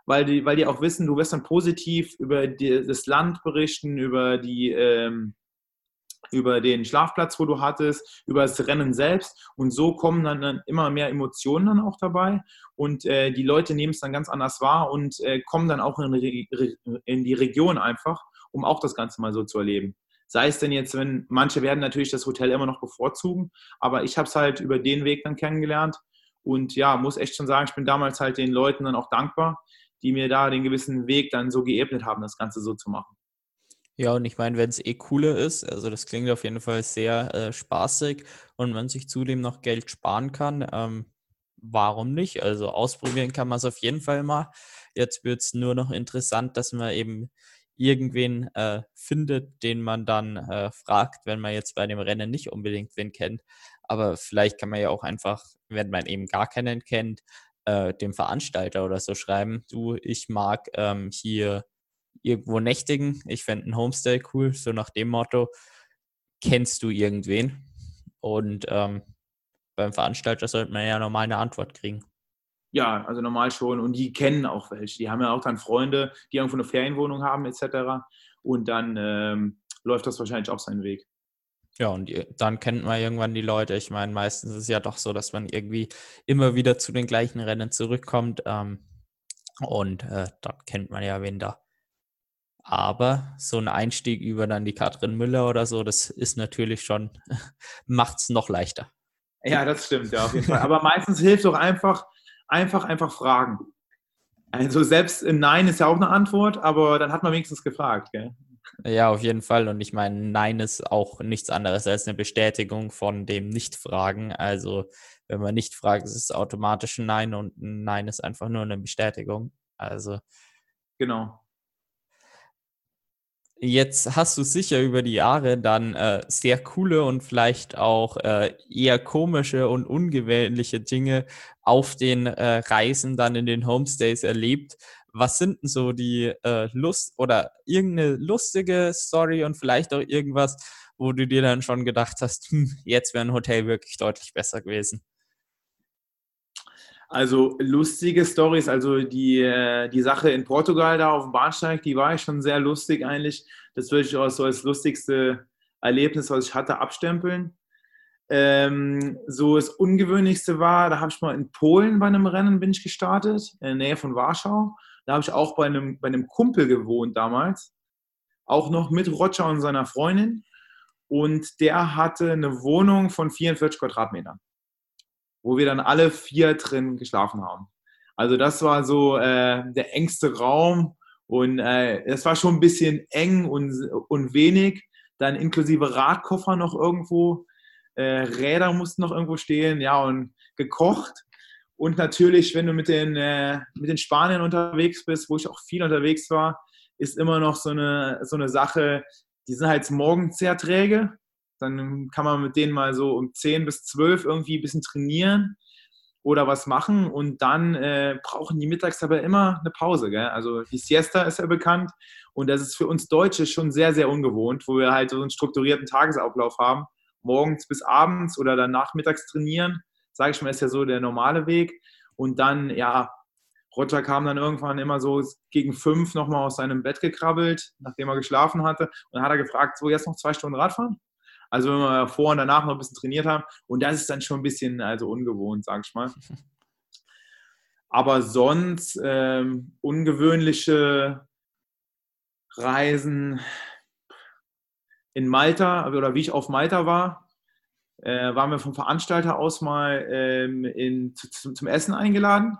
weil die, weil die auch wissen, du wirst dann positiv über die, das Land berichten, über die, ähm, über den Schlafplatz, wo du hattest, über das Rennen selbst. Und so kommen dann, dann immer mehr Emotionen dann auch dabei. Und äh, die Leute nehmen es dann ganz anders wahr und äh, kommen dann auch in, in, die Region einfach, um auch das Ganze mal so zu erleben. Sei es denn jetzt, wenn manche werden natürlich das Hotel immer noch bevorzugen, aber ich habe es halt über den Weg dann kennengelernt. Und ja, muss echt schon sagen, ich bin damals halt den Leuten dann auch dankbar, die mir da den gewissen Weg dann so geebnet haben, das Ganze so zu machen.
Ja, und ich meine, wenn es eh cooler ist, also das klingt auf jeden Fall sehr äh, spaßig und man sich zudem noch Geld sparen kann, ähm, warum nicht? Also ausprobieren kann man es auf jeden Fall mal. Jetzt wird es nur noch interessant, dass man eben irgendwen äh, findet, den man dann äh, fragt, wenn man jetzt bei dem Rennen nicht unbedingt wen kennt. Aber vielleicht kann man ja auch einfach, wenn man eben gar keinen kennt, äh, dem Veranstalter oder so schreiben, du, ich mag ähm, hier irgendwo nächtigen. Ich fände ein Homestay cool, so nach dem Motto, kennst du irgendwen? Und ähm, beim Veranstalter sollte man ja normal eine Antwort kriegen.
Ja, also normal schon. Und die kennen auch welche. Die haben ja auch dann Freunde, die irgendwo eine Ferienwohnung haben, etc. Und dann ähm, läuft das wahrscheinlich auch seinen Weg.
Ja, und dann kennt man irgendwann die Leute. Ich meine, meistens ist es ja doch so, dass man irgendwie immer wieder zu den gleichen Rennen zurückkommt. Ähm, und äh, da kennt man ja wen da. Aber so ein Einstieg über dann die Katrin Müller oder so, das ist natürlich schon, macht es noch leichter.
Ja, das stimmt, ja, auf jeden Fall. Aber meistens hilft doch einfach, einfach, einfach fragen. Also selbst Nein ist ja auch eine Antwort, aber dann hat man wenigstens gefragt, gell?
Ja, auf jeden Fall. Und ich meine, Nein ist auch nichts anderes als eine Bestätigung von dem Nicht-Fragen. Also, wenn man nicht fragt, ist es automatisch ein Nein und ein Nein ist einfach nur eine Bestätigung. Also.
Genau.
Jetzt hast du sicher über die Jahre dann äh, sehr coole und vielleicht auch äh, eher komische und ungewöhnliche Dinge auf den äh, Reisen dann in den Homestays erlebt. Was sind denn so die äh, Lust oder irgendeine lustige Story und vielleicht auch irgendwas, wo du dir dann schon gedacht hast, hm, jetzt wäre ein Hotel wirklich deutlich besser gewesen?
Also lustige Stories, also die, äh, die Sache in Portugal da auf dem Bahnsteig, die war schon sehr lustig eigentlich. Das würde ich auch so als lustigste Erlebnis, was ich hatte, abstempeln. Ähm, so das Ungewöhnlichste war, da habe ich mal in Polen bei einem Rennen bin ich gestartet, in der Nähe von Warschau. Da habe ich auch bei einem, bei einem Kumpel gewohnt damals, auch noch mit Roger und seiner Freundin. Und der hatte eine Wohnung von 44 Quadratmetern wo wir dann alle vier drin geschlafen haben. Also das war so äh, der engste Raum und äh, es war schon ein bisschen eng und, und wenig. Dann inklusive Radkoffer noch irgendwo, äh, Räder mussten noch irgendwo stehen, ja und gekocht. Und natürlich, wenn du mit den, äh, mit den Spaniern unterwegs bist, wo ich auch viel unterwegs war, ist immer noch so eine, so eine Sache, die sind halt morgens sehr träge. Dann kann man mit denen mal so um 10 bis 12 irgendwie ein bisschen trainieren oder was machen und dann äh, brauchen die mittags aber immer eine Pause. Gell? Also die Siesta ist ja bekannt und das ist für uns Deutsche schon sehr, sehr ungewohnt, wo wir halt so einen strukturierten Tagesablauf haben. Morgens bis abends oder dann nachmittags trainieren, sage ich mal, ist ja so der normale Weg. Und dann, ja, Roger kam dann irgendwann immer so gegen fünf nochmal aus seinem Bett gekrabbelt, nachdem er geschlafen hatte. Und dann hat er gefragt, so jetzt noch zwei Stunden Radfahren? Also wenn wir vor und danach noch ein bisschen trainiert haben. Und das ist dann schon ein bisschen also ungewohnt, sag ich mal. Aber sonst ähm, ungewöhnliche Reisen in Malta oder wie ich auf Malta war, äh, waren wir vom Veranstalter aus mal ähm, in, zu, zum Essen eingeladen.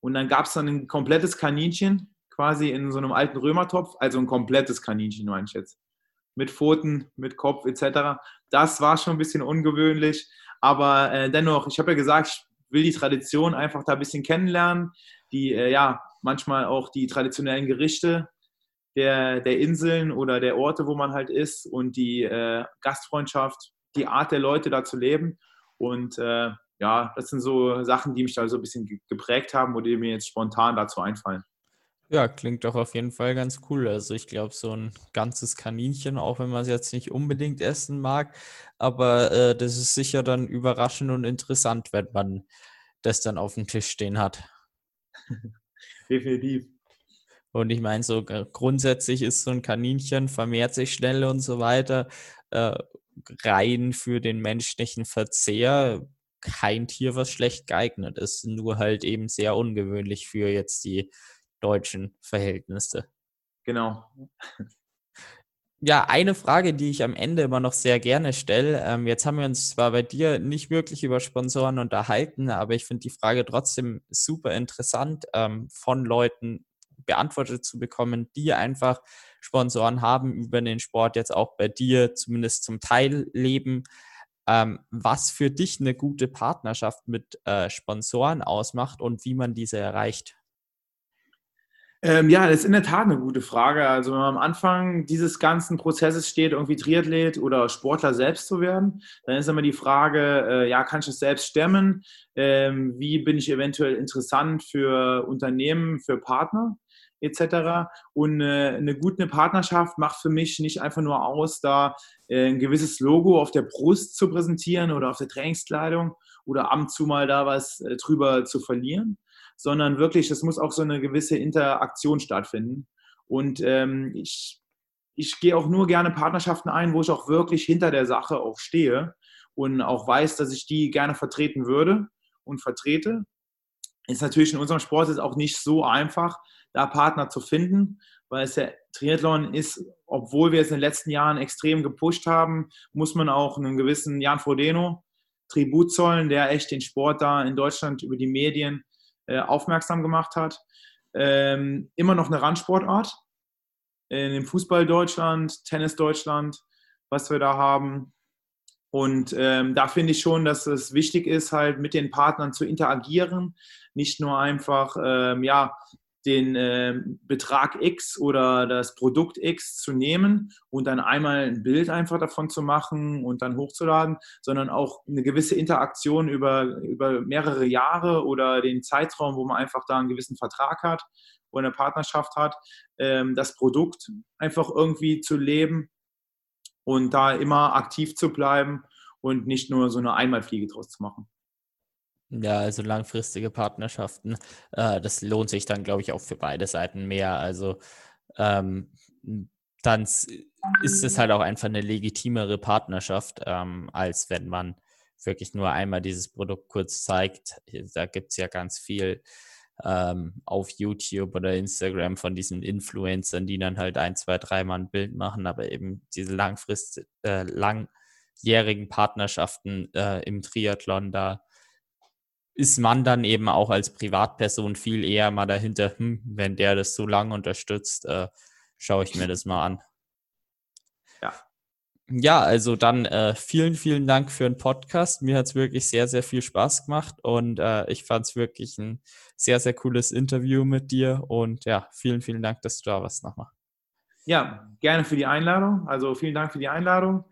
Und dann gab es dann ein komplettes Kaninchen, quasi in so einem alten Römertopf, also ein komplettes Kaninchen, meine ich jetzt. Mit Pfoten, mit Kopf etc. Das war schon ein bisschen ungewöhnlich, aber äh, dennoch, ich habe ja gesagt, ich will die Tradition einfach da ein bisschen kennenlernen, die äh, ja manchmal auch die traditionellen Gerichte der, der Inseln oder der Orte, wo man halt ist und die äh, Gastfreundschaft, die Art der Leute da zu leben und äh, ja, das sind so Sachen, die mich da so ein bisschen geprägt haben oder die mir jetzt spontan dazu einfallen.
Ja, klingt doch auf jeden Fall ganz cool. Also ich glaube, so ein ganzes Kaninchen, auch wenn man es jetzt nicht unbedingt essen mag, aber äh, das ist sicher dann überraschend und interessant, wenn man das dann auf dem Tisch stehen hat.
Definitiv.
Und ich meine, so grundsätzlich ist so ein Kaninchen, vermehrt sich schnell und so weiter, äh, rein für den menschlichen Verzehr kein Tier, was schlecht geeignet ist, nur halt eben sehr ungewöhnlich für jetzt die deutschen Verhältnisse.
Genau.
Ja, eine Frage, die ich am Ende immer noch sehr gerne stelle. Ähm, jetzt haben wir uns zwar bei dir nicht wirklich über Sponsoren unterhalten, aber ich finde die Frage trotzdem super interessant, ähm, von Leuten beantwortet zu bekommen, die einfach Sponsoren haben über den Sport, jetzt auch bei dir zumindest zum Teil leben. Ähm, was für dich eine gute Partnerschaft mit äh, Sponsoren ausmacht und wie man diese erreicht?
Ähm, ja, das ist in der Tat eine gute Frage. Also wenn man am Anfang dieses ganzen Prozesses steht, irgendwie Triathlet oder Sportler selbst zu werden, dann ist immer die Frage, äh, ja, kann ich das selbst stemmen? Ähm, wie bin ich eventuell interessant für Unternehmen, für Partner? Etc. Und äh, eine gute Partnerschaft macht für mich nicht einfach nur aus, da äh, ein gewisses Logo auf der Brust zu präsentieren oder auf der Trainingskleidung oder ab und zu mal da was äh, drüber zu verlieren, sondern wirklich, es muss auch so eine gewisse Interaktion stattfinden. Und ähm, ich, ich gehe auch nur gerne Partnerschaften ein, wo ich auch wirklich hinter der Sache auch stehe und auch weiß, dass ich die gerne vertreten würde und vertrete. Ist natürlich in unserem Sport ist auch nicht so einfach, da Partner zu finden, weil es der Triathlon ist, obwohl wir es in den letzten Jahren extrem gepusht haben, muss man auch einen gewissen Jan Frodeno Tribut zollen, der echt den Sport da in Deutschland über die Medien äh, aufmerksam gemacht hat. Ähm, immer noch eine Randsportart. In dem Fußball Deutschland, Tennis Deutschland, was wir da haben. Und ähm, da finde ich schon, dass es wichtig ist, halt mit den Partnern zu interagieren, nicht nur einfach ähm, ja, den äh, Betrag X oder das Produkt X zu nehmen und dann einmal ein Bild einfach davon zu machen und dann hochzuladen, sondern auch eine gewisse Interaktion über, über mehrere Jahre oder den Zeitraum, wo man einfach da einen gewissen Vertrag hat oder eine Partnerschaft hat, ähm, das Produkt einfach irgendwie zu leben und da immer aktiv zu bleiben und nicht nur so eine Einmalfliege draus zu machen.
Ja, also langfristige Partnerschaften, äh, das lohnt sich dann, glaube ich, auch für beide Seiten mehr. Also ähm, dann ist es halt auch einfach eine legitimere Partnerschaft, ähm, als wenn man wirklich nur einmal dieses Produkt kurz zeigt. Da gibt es ja ganz viel ähm, auf YouTube oder Instagram von diesen Influencern, die dann halt ein, zwei, dreimal ein Bild machen, aber eben diese langfrist, äh, langjährigen Partnerschaften äh, im Triathlon da ist man dann eben auch als Privatperson viel eher mal dahinter, hm, wenn der das so lange unterstützt, äh, schaue ich mir das mal an. Ja. Ja, also dann äh, vielen, vielen Dank für den Podcast. Mir hat es wirklich sehr, sehr viel Spaß gemacht und äh, ich fand es wirklich ein sehr, sehr cooles Interview mit dir und ja, vielen, vielen Dank, dass du da warst nochmal.
Ja, gerne für die Einladung. Also vielen Dank für die Einladung.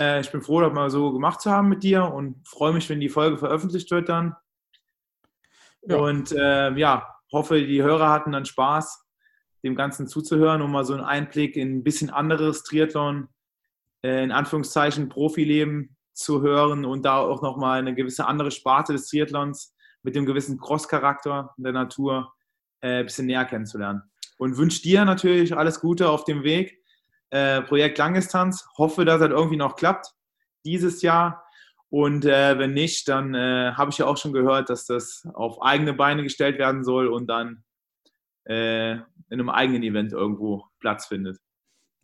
Äh, ich bin froh, das mal so gemacht zu haben mit dir und freue mich, wenn die Folge veröffentlicht wird dann. Ja. Und äh, ja, hoffe, die Hörer hatten dann Spaß, dem Ganzen zuzuhören und mal so einen Einblick in ein bisschen anderes Triathlon, äh, in Anführungszeichen Profileben zu hören und da auch nochmal eine gewisse andere Sparte des Triathlons mit dem gewissen Cross-Charakter der Natur äh, ein bisschen näher kennenzulernen. Und wünsche dir natürlich alles Gute auf dem Weg. Äh, Projekt Langdistanz. Hoffe, dass das irgendwie noch klappt dieses Jahr. Und äh, wenn nicht, dann äh, habe ich ja auch schon gehört, dass das auf eigene Beine gestellt werden soll und dann äh, in einem eigenen Event irgendwo Platz findet.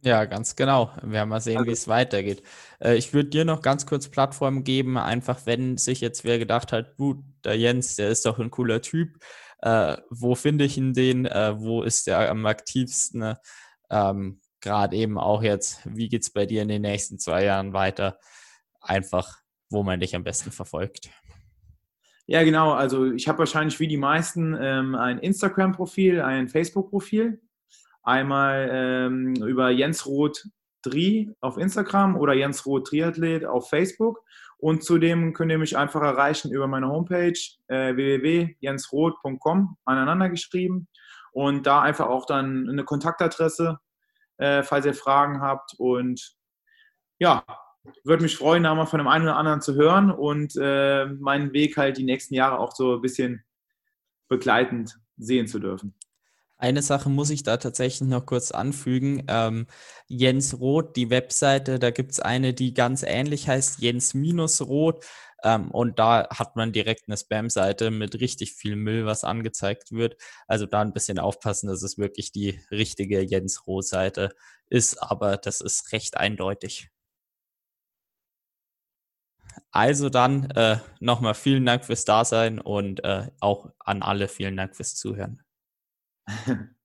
Ja, ganz genau. Wir werden mal sehen, also, wie es weitergeht. Äh, ich würde dir noch ganz kurz Plattform geben, einfach wenn sich jetzt wer gedacht hat, gut, der Jens, der ist doch ein cooler Typ. Äh, wo finde ich ihn den? Äh, wo ist der am aktivsten? Ähm, Gerade eben auch jetzt, wie geht es bei dir in den nächsten zwei Jahren weiter? Einfach, wo man dich am besten verfolgt.
Ja, genau. Also ich habe wahrscheinlich wie die meisten ähm, ein Instagram-Profil, ein Facebook-Profil. Einmal ähm, über Jens Roth Tri auf Instagram oder Jens Roth Triathlet auf Facebook. Und zudem könnt ihr mich einfach erreichen über meine Homepage äh, www.jensroth.com, aneinander geschrieben. Und da einfach auch dann eine Kontaktadresse, äh, falls ihr Fragen habt. Und ja, würde mich freuen, da mal von dem einen oder anderen zu hören und äh, meinen Weg halt die nächsten Jahre auch so ein bisschen begleitend sehen zu dürfen.
Eine Sache muss ich da tatsächlich noch kurz anfügen. Ähm, Jens Roth, die Webseite, da gibt es eine, die ganz ähnlich heißt, Jens-Roth. Ähm, und da hat man direkt eine Spam-Seite mit richtig viel Müll, was angezeigt wird. Also da ein bisschen aufpassen, dass es wirklich die richtige Jens Roth-Seite ist. Aber das ist recht eindeutig. Also dann äh, nochmal vielen Dank fürs Dasein und äh, auch an alle vielen Dank fürs Zuhören.